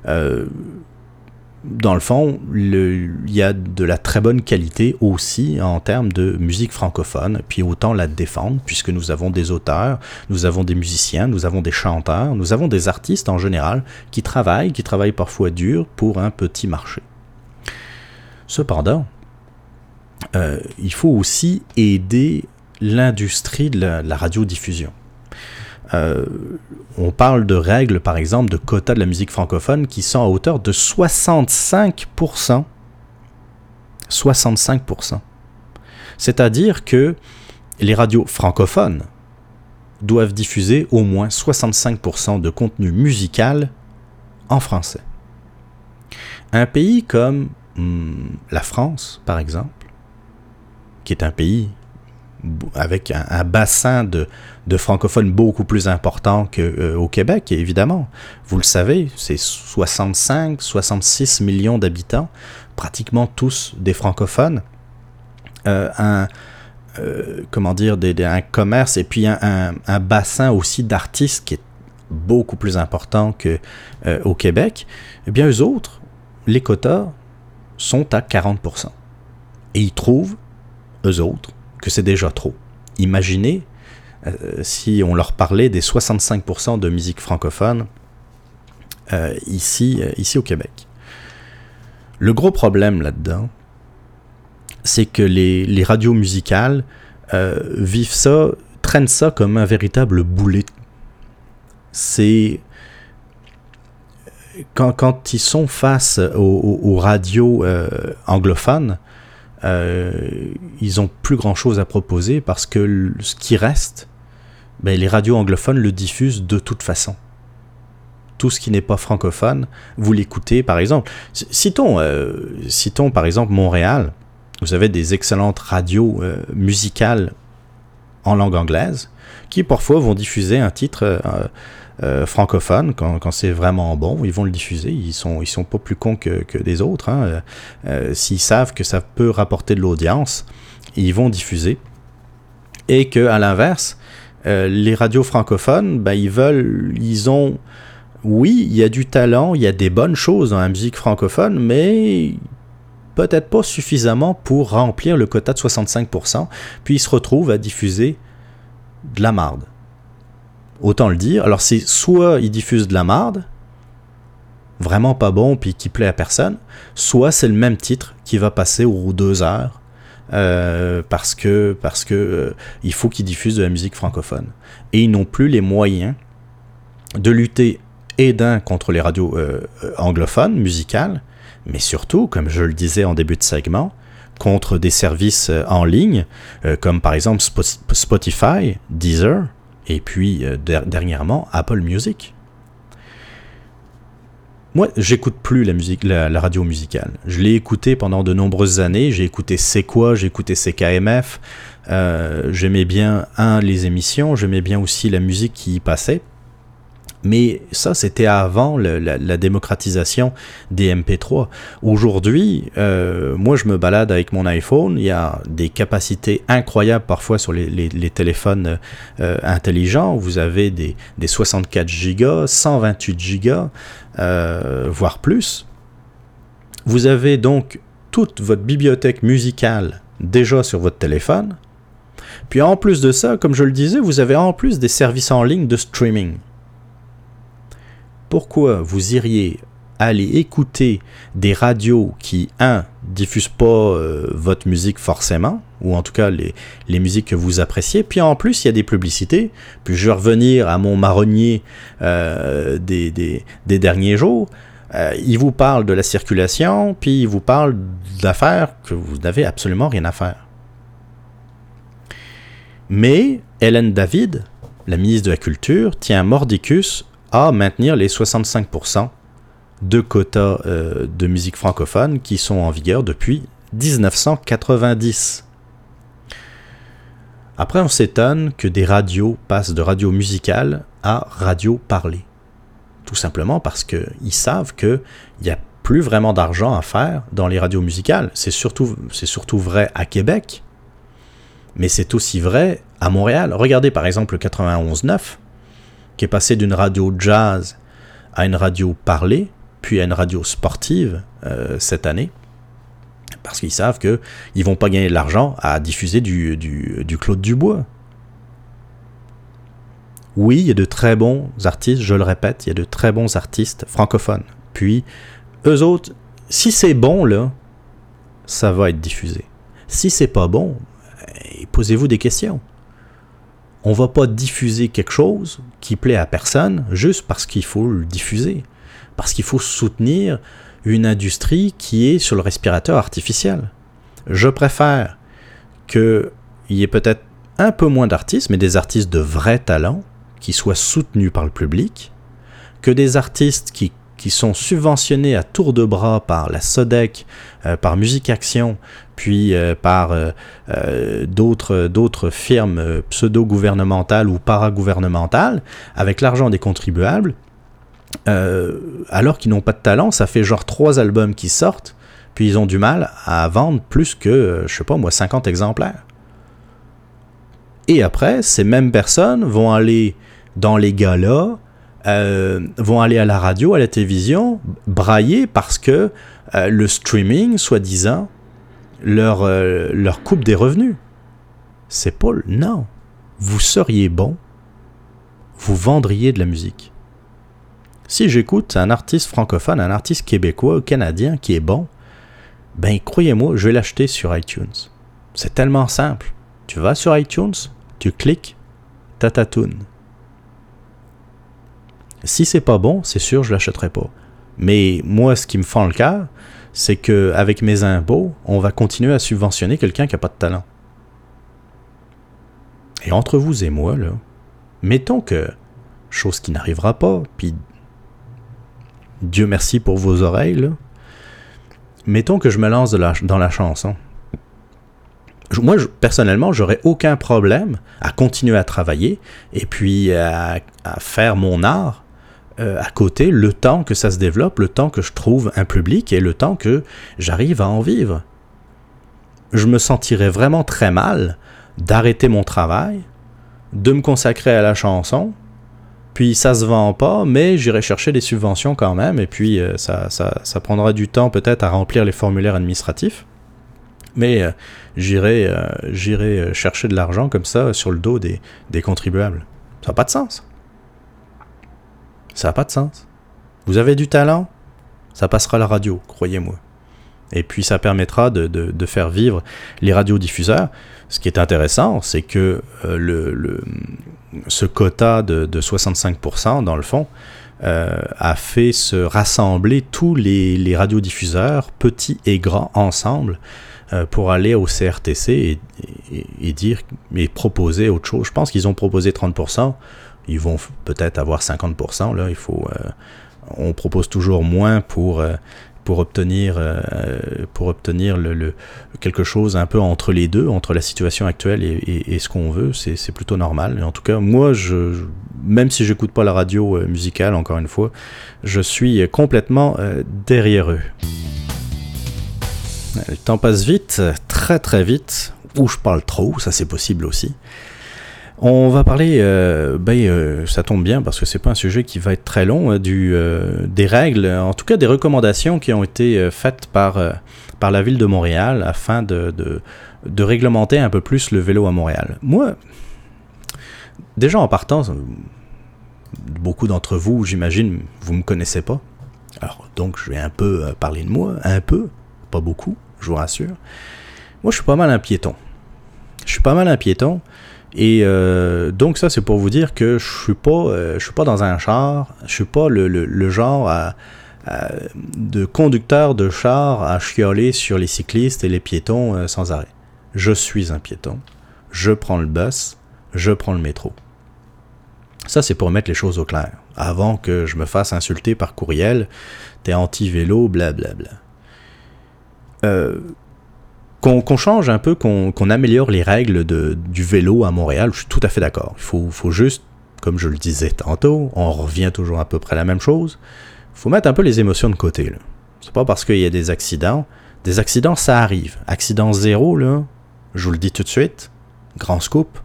dans le fond, il y a de la très bonne qualité aussi en termes de musique francophone, puis autant la défendre, puisque nous avons des auteurs, nous avons des musiciens, nous avons des chanteurs, nous avons des artistes en général qui travaillent, qui travaillent parfois dur pour un petit marché. Cependant, euh, il faut aussi aider l'industrie de la radiodiffusion. Euh, on parle de règles, par exemple, de quotas de la musique francophone qui sont à hauteur de 65%. 65%. C'est-à-dire que les radios francophones doivent diffuser au moins 65% de contenu musical en français. Un pays comme hmm, la France, par exemple, qui est un pays avec un, bassin de, francophones beaucoup plus important qu'au euh, Québec, évidemment. Vous le savez, c'est 65, 66 millions d'habitants, pratiquement tous des francophones. Euh, un, euh, comment dire, un commerce et puis un, bassin aussi d'artistes qui est beaucoup plus important qu'au Québec. Eh bien, eux autres, les quotas sont à 40%. Et ils trouvent, eux autres, que c'est déjà trop. Imaginez euh, si on leur parlait des 65% de musique francophone euh, ici, euh, ici au Québec. Le gros problème là-dedans, c'est que les, radios musicales vivent ça, traînent ça comme un véritable boulet. C'est quand, ils sont face aux radios anglophones, ils ont plus grand chose à proposer parce que ce qui reste, ben, les radios anglophones le diffusent de toute façon. Tout ce qui n'est pas francophone, vous l'écoutez par exemple. Citons, euh, citons par exemple Montréal. Vous avez des excellentes radios euh, musicales en langue anglaise qui parfois vont diffuser un titre euh, francophone quand, c'est vraiment bon. Ils vont le diffuser. Ils sont, ils sont pas plus cons que, que des autres. Hein. S'ils savent que ça peut rapporter de l'audience, ils vont diffuser. Et que à l'inverse, euh, les radios francophones, ben, ils veulent, ils ont, oui, il y a du talent, il y a des bonnes choses dans la musique francophone, mais peut-être pas suffisamment pour remplir le quota de 65%, puis ils se retrouvent à diffuser de la marde. Autant le dire. Alors c'est soit ils diffusent de la marde, vraiment pas bon, puis qui plaît à personne, soit c'est le même titre qui va passer aux deux heures euh, parce que parce que euh, il faut qu'ils diffusent de la musique francophone et ils n'ont plus les moyens de lutter et d'un contre les radios euh, anglophones musicales, mais surtout, comme je le disais en début de segment, contre des services en ligne comme par exemple Spotify, Deezer et puis dernièrement Apple Music. Moi, j'écoute plus la radio musicale. Je l'ai écouté pendant de nombreuses années. J'ai écouté C'est quoi, j'ai écouté CKMF. Euh, j'aimais bien, un, les émissions. J'aimais bien aussi la musique qui y passait. Mais ça, c'était avant la, démocratisation des MP3. Aujourd'hui, euh, moi, je me balade avec mon iPhone. Il y a des capacités incroyables parfois sur les, téléphones euh, intelligents. Vous avez des, des 64 Go, 128 Go, voire plus. Vous avez donc toute votre bibliothèque musicale déjà sur votre téléphone. Puis en plus de ça, comme je le disais, vous avez en plus des services en ligne de streaming pourquoi vous iriez aller écouter des radios qui, un, diffusent pas euh, votre musique forcément, ou en tout cas les, musiques que vous appréciez, puis en plus il y a des publicités, puis je vais revenir à mon marronnier euh, des, derniers jours, euh, il vous parle de la circulation, puis il vous parle d'affaires que vous n'avez absolument rien à faire. Mais Hélène David, la ministre de la Culture, tient mordicus à maintenir les 65% de quotas euh, de musique francophone qui sont en vigueur depuis 1990. Après, on s'étonne que des radios passent de radio musicale à radio parlée. Tout simplement parce qu'ils savent qu'il n'y a plus vraiment d'argent à faire dans les radios musicales. C'est surtout, surtout vrai à Québec, mais c'est aussi vrai à Montréal. Regardez par exemple le 91.9 qui est passé d'une radio jazz à une radio parlée, puis à une radio sportive euh, cette année, parce qu'ils savent qu'ils ne vont pas gagner de l'argent à diffuser du, du, Claude Dubois. Oui, il y a de très bons artistes, je le répète, il y a de très bons artistes francophones. Puis, eux autres, si c'est bon, là, ça va être diffusé. Si c'est pas bon, eh, posez-vous des questions on va pas diffuser quelque chose qui plaît à personne juste parce qu'il faut le diffuser, parce qu'il faut soutenir une industrie qui est sur le respirateur artificiel. Je préfère qu'il y ait peut-être un peu moins d'artistes, mais des artistes de vrai talent qui soient soutenus par le public, que des artistes qui sont subventionnés à tour de bras par la SODEC, euh, par Musique Action, puis euh, par euh, d'autres, d'autres firmes pseudo-gouvernementales ou paragouvernementales, avec l'argent des contribuables, alors qu'ils n'ont pas de talent, ça fait genre trois albums qui sortent, puis ils ont du mal à vendre plus que, je sais pas moi, 50 exemplaires. Et après, ces mêmes personnes vont aller dans les galas, euh, vont aller à la radio, à la télévision, brailler parce que euh, le streaming, soi-disant, leur, euh, leur coupe des revenus. C'est pas... Non. Vous seriez bon, vous vendriez de la musique. Si j'écoute un artiste francophone, un artiste québécois ou canadien qui est bon, ben croyez-moi, je vais l'acheter sur iTunes. C'est tellement simple. Tu vas sur iTunes, tu cliques, tatatoune. Si c'est pas bon, c'est sûr, je l'achèterai pas. Mais moi, ce qui me fend le cœur, c'est que avec mes impôts, on va continuer à subventionner quelqu'un qui n'a pas de talent. Et entre vous et moi, là, Mettons que, chose qui n'arrivera pas, puis Dieu merci pour vos oreilles, mettons que je me lance dans la chanson. Moi, personnellement, j'aurais aucun problème à continuer à travailler et puis à, faire mon art euh, à côté le temps que ça se développe, le temps que je trouve un public et le temps que j'arrive à en vivre. Je me sentirais vraiment très mal d'arrêter mon travail, de me consacrer à la chanson, puis ça se vend pas, mais j'irai chercher des subventions quand même, et puis euh, ça, ça, prendra du temps peut-être à remplir les formulaires administratifs. Mais euh, j'irai, euh, chercher de l'argent comme ça sur le dos des, des contribuables. Ça n'a pas de sens. Ça n'a pas de sens. Vous avez du talent, ça passera la radio, croyez-moi. Et puis ça permettra de, faire vivre les radiodiffuseurs. Ce qui est intéressant, c'est que euh, ce quota de, de 65%, dans le fond, euh, a fait se rassembler tous les, radiodiffuseurs, petits et grands, ensemble, euh, pour aller au CRTC et, dire, et proposer autre chose. Je pense qu'ils ont proposé 30%, ils vont peut-être avoir 50%, là, il faut... Euh, on propose toujours moins pour euh, pour obtenir, euh, pour obtenir le, quelque chose un peu entre les deux, entre la situation actuelle et, ce qu'on veut, c'est plutôt normal. en tout cas, moi, je, même si j'écoute pas la radio musicale, encore une fois, je suis complètement derrière eux. Le temps passe vite, très très vite, ou je parle trop, ça c'est possible aussi. On va parler, euh, ben, euh, ça tombe bien parce que c'est pas un sujet qui va être très long, euh, du, des règles, en tout cas des recommandations qui ont été faites par, par la ville de Montréal afin de, de, de, réglementer un peu plus le vélo à Montréal. Moi, déjà en partant, beaucoup d'entre vous, j'imagine, vous me connaissez pas. Alors donc je vais un peu parler de moi, un peu, pas beaucoup, je vous rassure. Moi je suis pas mal un piéton. Je suis pas mal un piéton. Et euh, donc ça, c'est pour vous dire que je suis pas, euh, je suis pas dans un char, je suis pas le, genre de conducteur de char à chioler sur les cyclistes et les piétons euh, sans arrêt. Je suis un piéton, je prends le bus, je prends le métro. Ça, c'est pour mettre les choses au clair. Avant que je me fasse insulter par courriel, t'es anti-vélo, blablabla. Euh, qu'on change un peu, qu'on améliore les règles de, du vélo à Montréal, je suis tout à fait d'accord. Il faut, faut, juste, comme je le disais tantôt, on revient toujours à peu près à la même chose. Il faut mettre un peu les émotions de côté. C'est pas parce qu'il y a des accidents. Des accidents, ça arrive. Accident zéro, là, je vous le dis tout de suite, grand scoop,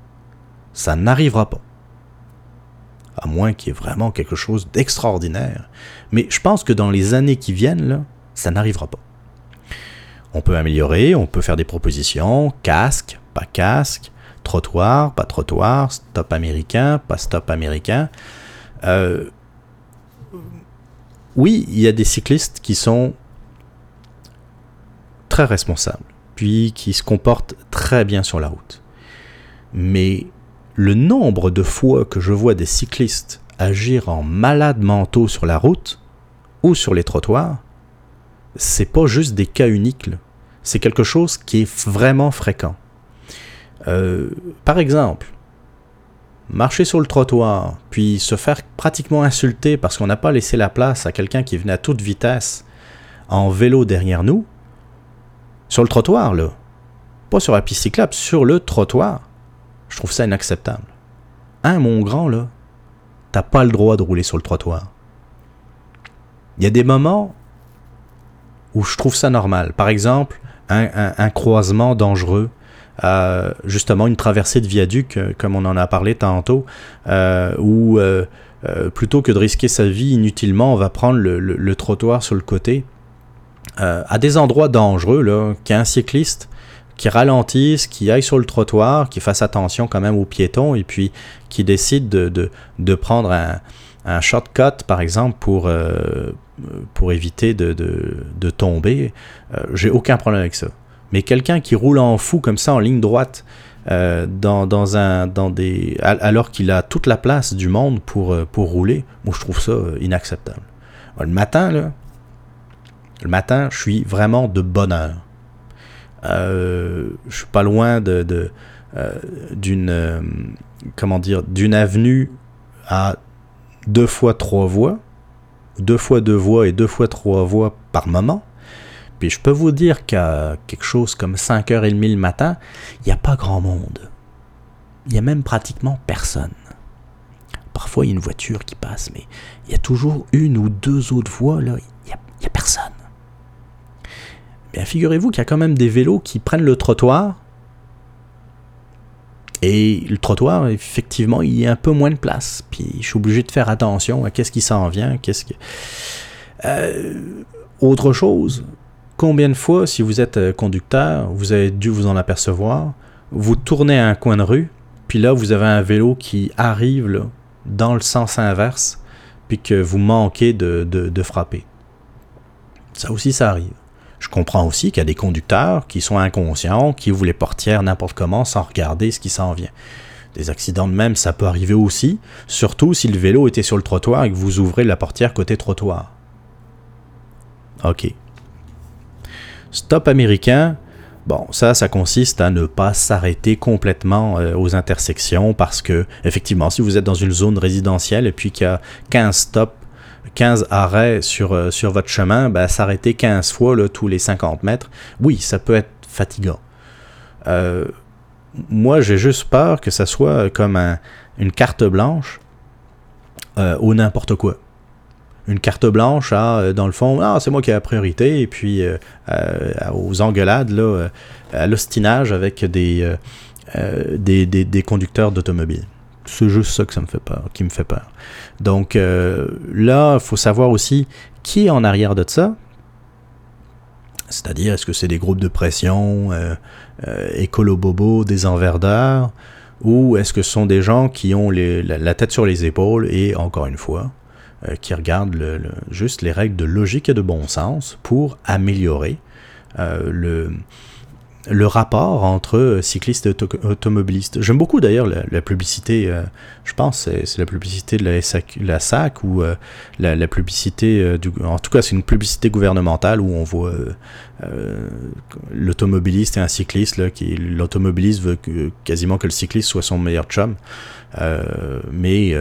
ça n'arrivera pas. À moins qu'il y ait vraiment quelque chose d'extraordinaire. Mais je pense que dans les années qui viennent, là, ça n'arrivera pas. On peut améliorer, on peut faire des propositions, casque, pas casque, trottoir, pas trottoir, stop américain, pas stop américain. Euh, oui, il y a des cyclistes qui sont très responsables, puis qui se comportent très bien sur la route. Mais le nombre de fois que je vois des cyclistes agir en malades mentaux sur la route ou sur les trottoirs, c'est pas juste des cas uniques. C'est quelque chose qui est vraiment fréquent. Euh, par exemple, marcher sur le trottoir, puis se faire pratiquement insulter parce qu'on n'a pas laissé la place à quelqu'un qui venait à toute vitesse en vélo derrière nous, sur le trottoir, là. Pas sur la piste cyclable, sur le trottoir. Je trouve ça inacceptable. Hein, mon grand, là, t'as pas le droit de rouler sur le trottoir. Il y a des moments où je trouve ça normal. Par exemple, un, un, croisement dangereux, euh, justement une traversée de viaduc, euh, comme on en a parlé tantôt, euh, où plutôt que de risquer sa vie inutilement, on va prendre le, le, trottoir sur le côté. à des endroits dangereux, là, qu'il y a un cycliste qui ralentisse, qui aille sur le trottoir, qui fasse attention quand même aux piétons, et puis qui décide de, de, de prendre un, un shortcut, par exemple, pour, pour éviter de, de, de tomber, euh, j'ai aucun problème avec ça. Mais quelqu'un qui roule en fou comme ça, en ligne droite, euh, dans, dans un, dans des, alors qu'il a toute la place du monde pour, euh, pour rouler, moi je trouve ça euh, inacceptable. Le matin, le matin, je suis vraiment de bonne heure. Euh, je suis pas loin de, euh, d'une euh, comment dire d'une avenue à deux fois trois voies, deux fois deux voies et deux fois trois voies par moment. Puis je peux vous dire qu'à quelque chose comme 5h30 le matin, il n'y a pas grand monde. Il n'y a même pratiquement personne. Parfois, il y a une voiture qui passe, mais il y a toujours une ou deux autres voies, là, il n'y a, a, personne. Bien, figurez-vous qu'il y a quand même des vélos qui prennent le trottoir. Et le trottoir, effectivement, il y a un peu moins de place. Puis je suis obligé de faire attention à qu'est-ce qui s'en vient, qu'est-ce que... Euh, autre chose, combien de fois, si vous êtes conducteur, vous avez dû vous en apercevoir, vous tournez à un coin de rue, puis là, vous avez un vélo qui arrive dans le sens inverse, puis que vous manquez de, de frapper. Ça aussi, ça arrive. Je comprends aussi qu'il y a des conducteurs qui sont inconscients, qui ouvrent les portières n'importe comment sans regarder ce qui s'en vient. Des accidents de même, ça peut arriver aussi, surtout si le vélo était sur le trottoir et que vous ouvrez la portière côté trottoir. Ok. Stop américain, Bon, ça, ça consiste à ne pas s'arrêter complètement euh, aux intersections parce que, effectivement, si vous êtes dans une zone résidentielle et puis qu'il y a 15 stops, 15 arrêts sur, euh, sur votre chemin, ben, s'arrêter 15 fois là, tous les 50 mètres, oui, ça peut être fatigant. Euh, moi, j'ai juste peur que ça soit comme un, une carte blanche ou n'importe quoi une carte blanche à, dans le fond, ah, c'est moi qui ai la priorité, et puis euh, aux engueulades, là, à l'ostinage avec des, des, des, des, conducteurs d'automobiles. C'est juste ça que ça me fait peur, qui me fait peur. Donc là, il faut savoir aussi qui est en arrière de ça. C'est-à-dire, est-ce que c'est des groupes de pression, euh, écolo-bobo, des enverdeurs, ou est-ce que ce sont des gens qui ont la, tête sur les épaules et, encore une fois, euh, qui regardent juste les règles de logique et de bon sens pour améliorer euh, le, le rapport entre cyclistes et auto automobilistes. J'aime beaucoup d'ailleurs la, publicité, euh, je pense c'est la publicité de la, SAC, ou euh, la, publicité, euh, en tout cas c'est une publicité gouvernementale où on voit l'automobiliste et un cycliste, là, qui l'automobiliste veut quasiment que le cycliste soit son meilleur chum. mais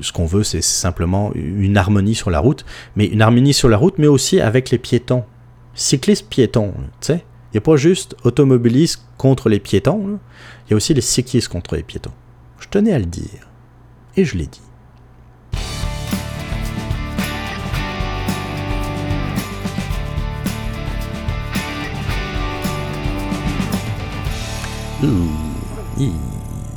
ce qu'on veut c'est simplement une harmonie sur la route, mais une harmonie sur la route mais aussi avec les piétons. Cycliste piéton, tu sais n'y a pas juste automobilistes contre les piétons, il y a aussi les cyclistes contre les piétons. Je tenais à le dire. Et je l'ai dit.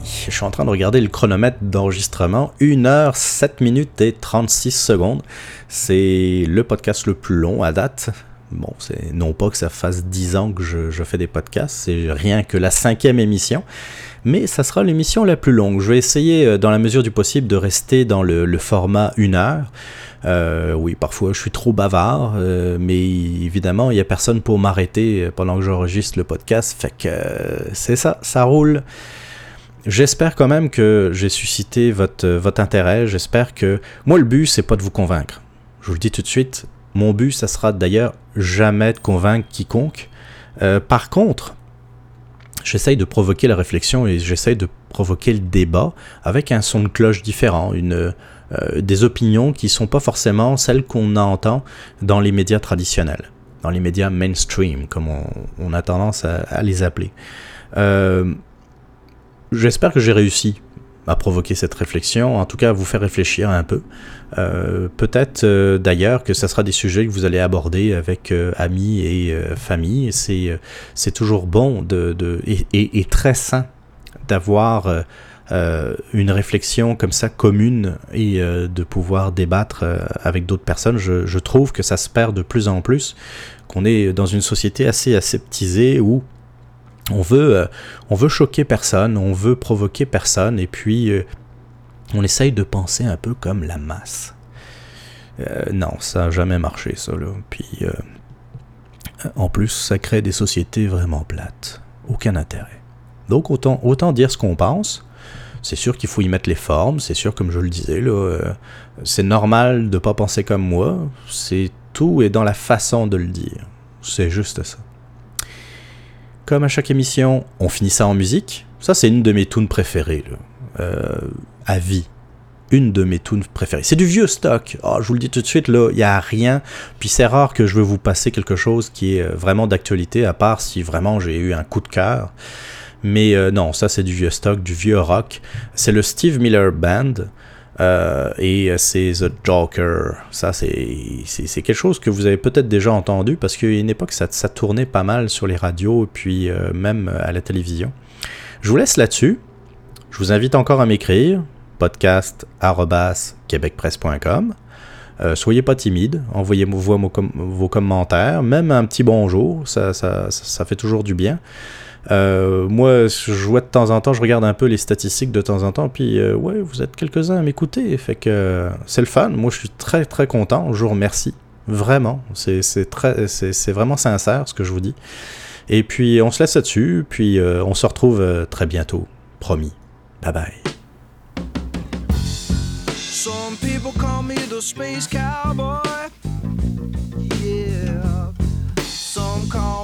Je suis en train de regarder le chronomètre d'enregistrement. 1 heure 7 minutes et 36 secondes. C'est le podcast le plus long à date. Bon, c'est non pas que ça fasse dix ans que je, fais des podcasts, c'est rien que la cinquième émission, mais ça sera l'émission la plus longue. Je vais essayer, euh, dans la mesure du possible, de rester dans le, format une heure. Euh, oui, parfois je suis trop bavard, euh, mais évidemment, il n'y a personne pour m'arrêter pendant que j'enregistre le podcast, fait que c'est ça, ça roule. J'espère quand même que j'ai suscité votre, votre intérêt. J'espère que. Moi, le but, c'est pas de vous convaincre. Je vous le dis tout de suite, mon but, ça sera d'ailleurs jamais de convaincre quiconque. Euh, par contre, j'essaye de provoquer la réflexion et j'essaye de provoquer le débat avec un son de cloche différent, euh, des opinions qui sont pas forcément celles qu'on entend dans les médias traditionnels, dans les médias mainstream, comme on, on a tendance à, à les appeler. Euh, J'espère que j'ai réussi à provoquer cette réflexion, en tout cas vous faire réfléchir un peu. Euh, Peut-être euh, d'ailleurs que ce sera des sujets que vous allez aborder avec euh, amis et famille. C'est toujours bon de, de et, et, et, très sain d'avoir une réflexion comme ça commune et de pouvoir débattre avec d'autres personnes. Je, je trouve que ça se perd de plus en plus, qu'on est dans une société assez aseptisée où on veut, euh, on veut choquer personne, on veut provoquer personne, et puis euh, on essaye de penser un peu comme la masse. Euh, non, ça n'a jamais marché, ça. En plus, ça crée des sociétés vraiment plates. Aucun intérêt. Donc, autant, autant dire ce qu'on pense. C'est sûr qu'il faut y mettre les formes, c'est sûr, comme je le disais, c'est normal de pas penser comme moi. C'est tout est dans la façon de le dire. C'est juste ça. Comme à chaque émission, on finit ça en musique. Ça, c'est une de mes tunes préférées. Euh, à vie. Une de mes tunes préférées. C'est du vieux stock. Oh, je vous le dis tout de suite, là, il n'y a rien. Puis c'est rare que je veux vous passer quelque chose qui est euh, vraiment d'actualité, à part si vraiment j'ai eu un coup de cœur. Mais euh, non, ça c'est du vieux stock, du vieux rock. C'est le Steve Miller Band. Euh, et c'est The Joker. Ça, c'est quelque chose que vous avez peut-être déjà entendu parce qu'à une époque, ça, ça, tournait pas mal sur les radios et puis euh, même à la télévision. Je vous laisse là-dessus. Je vous invite encore à m'écrire podcast.québecpresse.com. Euh, soyez pas timide, envoyez-moi vos, commentaires, même un petit bonjour, ça, ça fait toujours du bien. Euh, moi, je vois de temps en temps, je regarde un peu les statistiques de temps en temps, puis euh, ouais, vous êtes quelques-uns à m'écouter, fait que euh, c'est le fun. Moi, je suis très très content. Je vous remercie vraiment. C'est c'est vraiment sincère ce que je vous dis. Et puis on se laisse là-dessus, puis on se retrouve très bientôt, promis. Bye bye.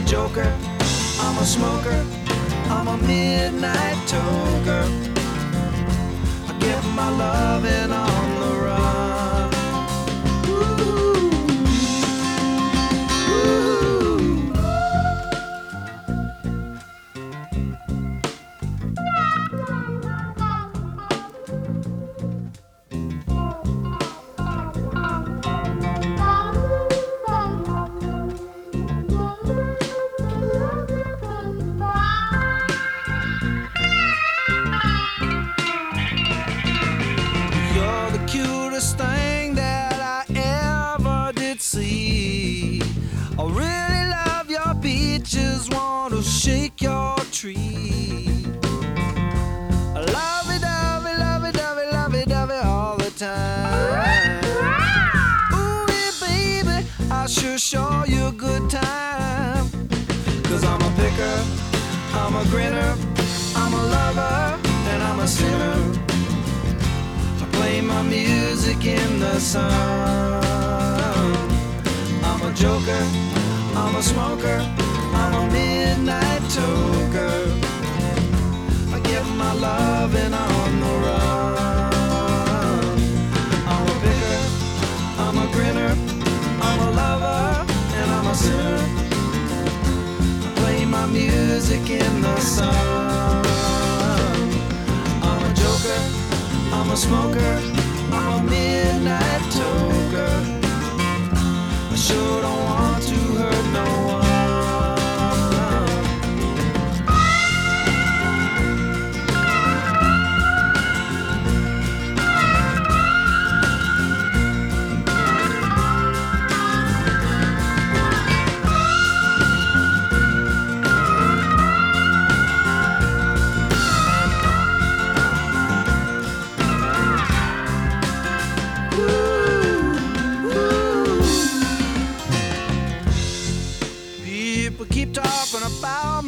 I'm a joker, I'm a smoker, I'm a midnight toker. I get my loving on the see. I really love your beaches, want to shake your tree. I love it, love it, love it, love it, love it, love it all the time. Ooh, yeah, baby, I sure show you a good time. Cause I'm a picker, I'm a grinner, I'm a lover, and I'm a sinner. I play my music in the sun. I'm a joker, I'm a smoker, I'm a midnight toker. I get my loving on the run. I'm a picker, I'm a grinner, I'm a lover, and I'm a sinner. I play my music in the sun. I'm a joker, I'm a smoker, I'm a midnight toker. I sure don't want to hurt no one.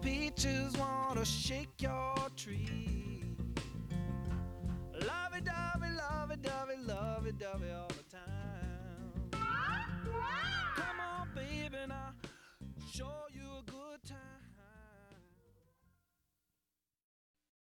peaches, wanna shake your tree. Lovey dovey, lovey dovey, lovey dovey all the time. Come on, baby, now.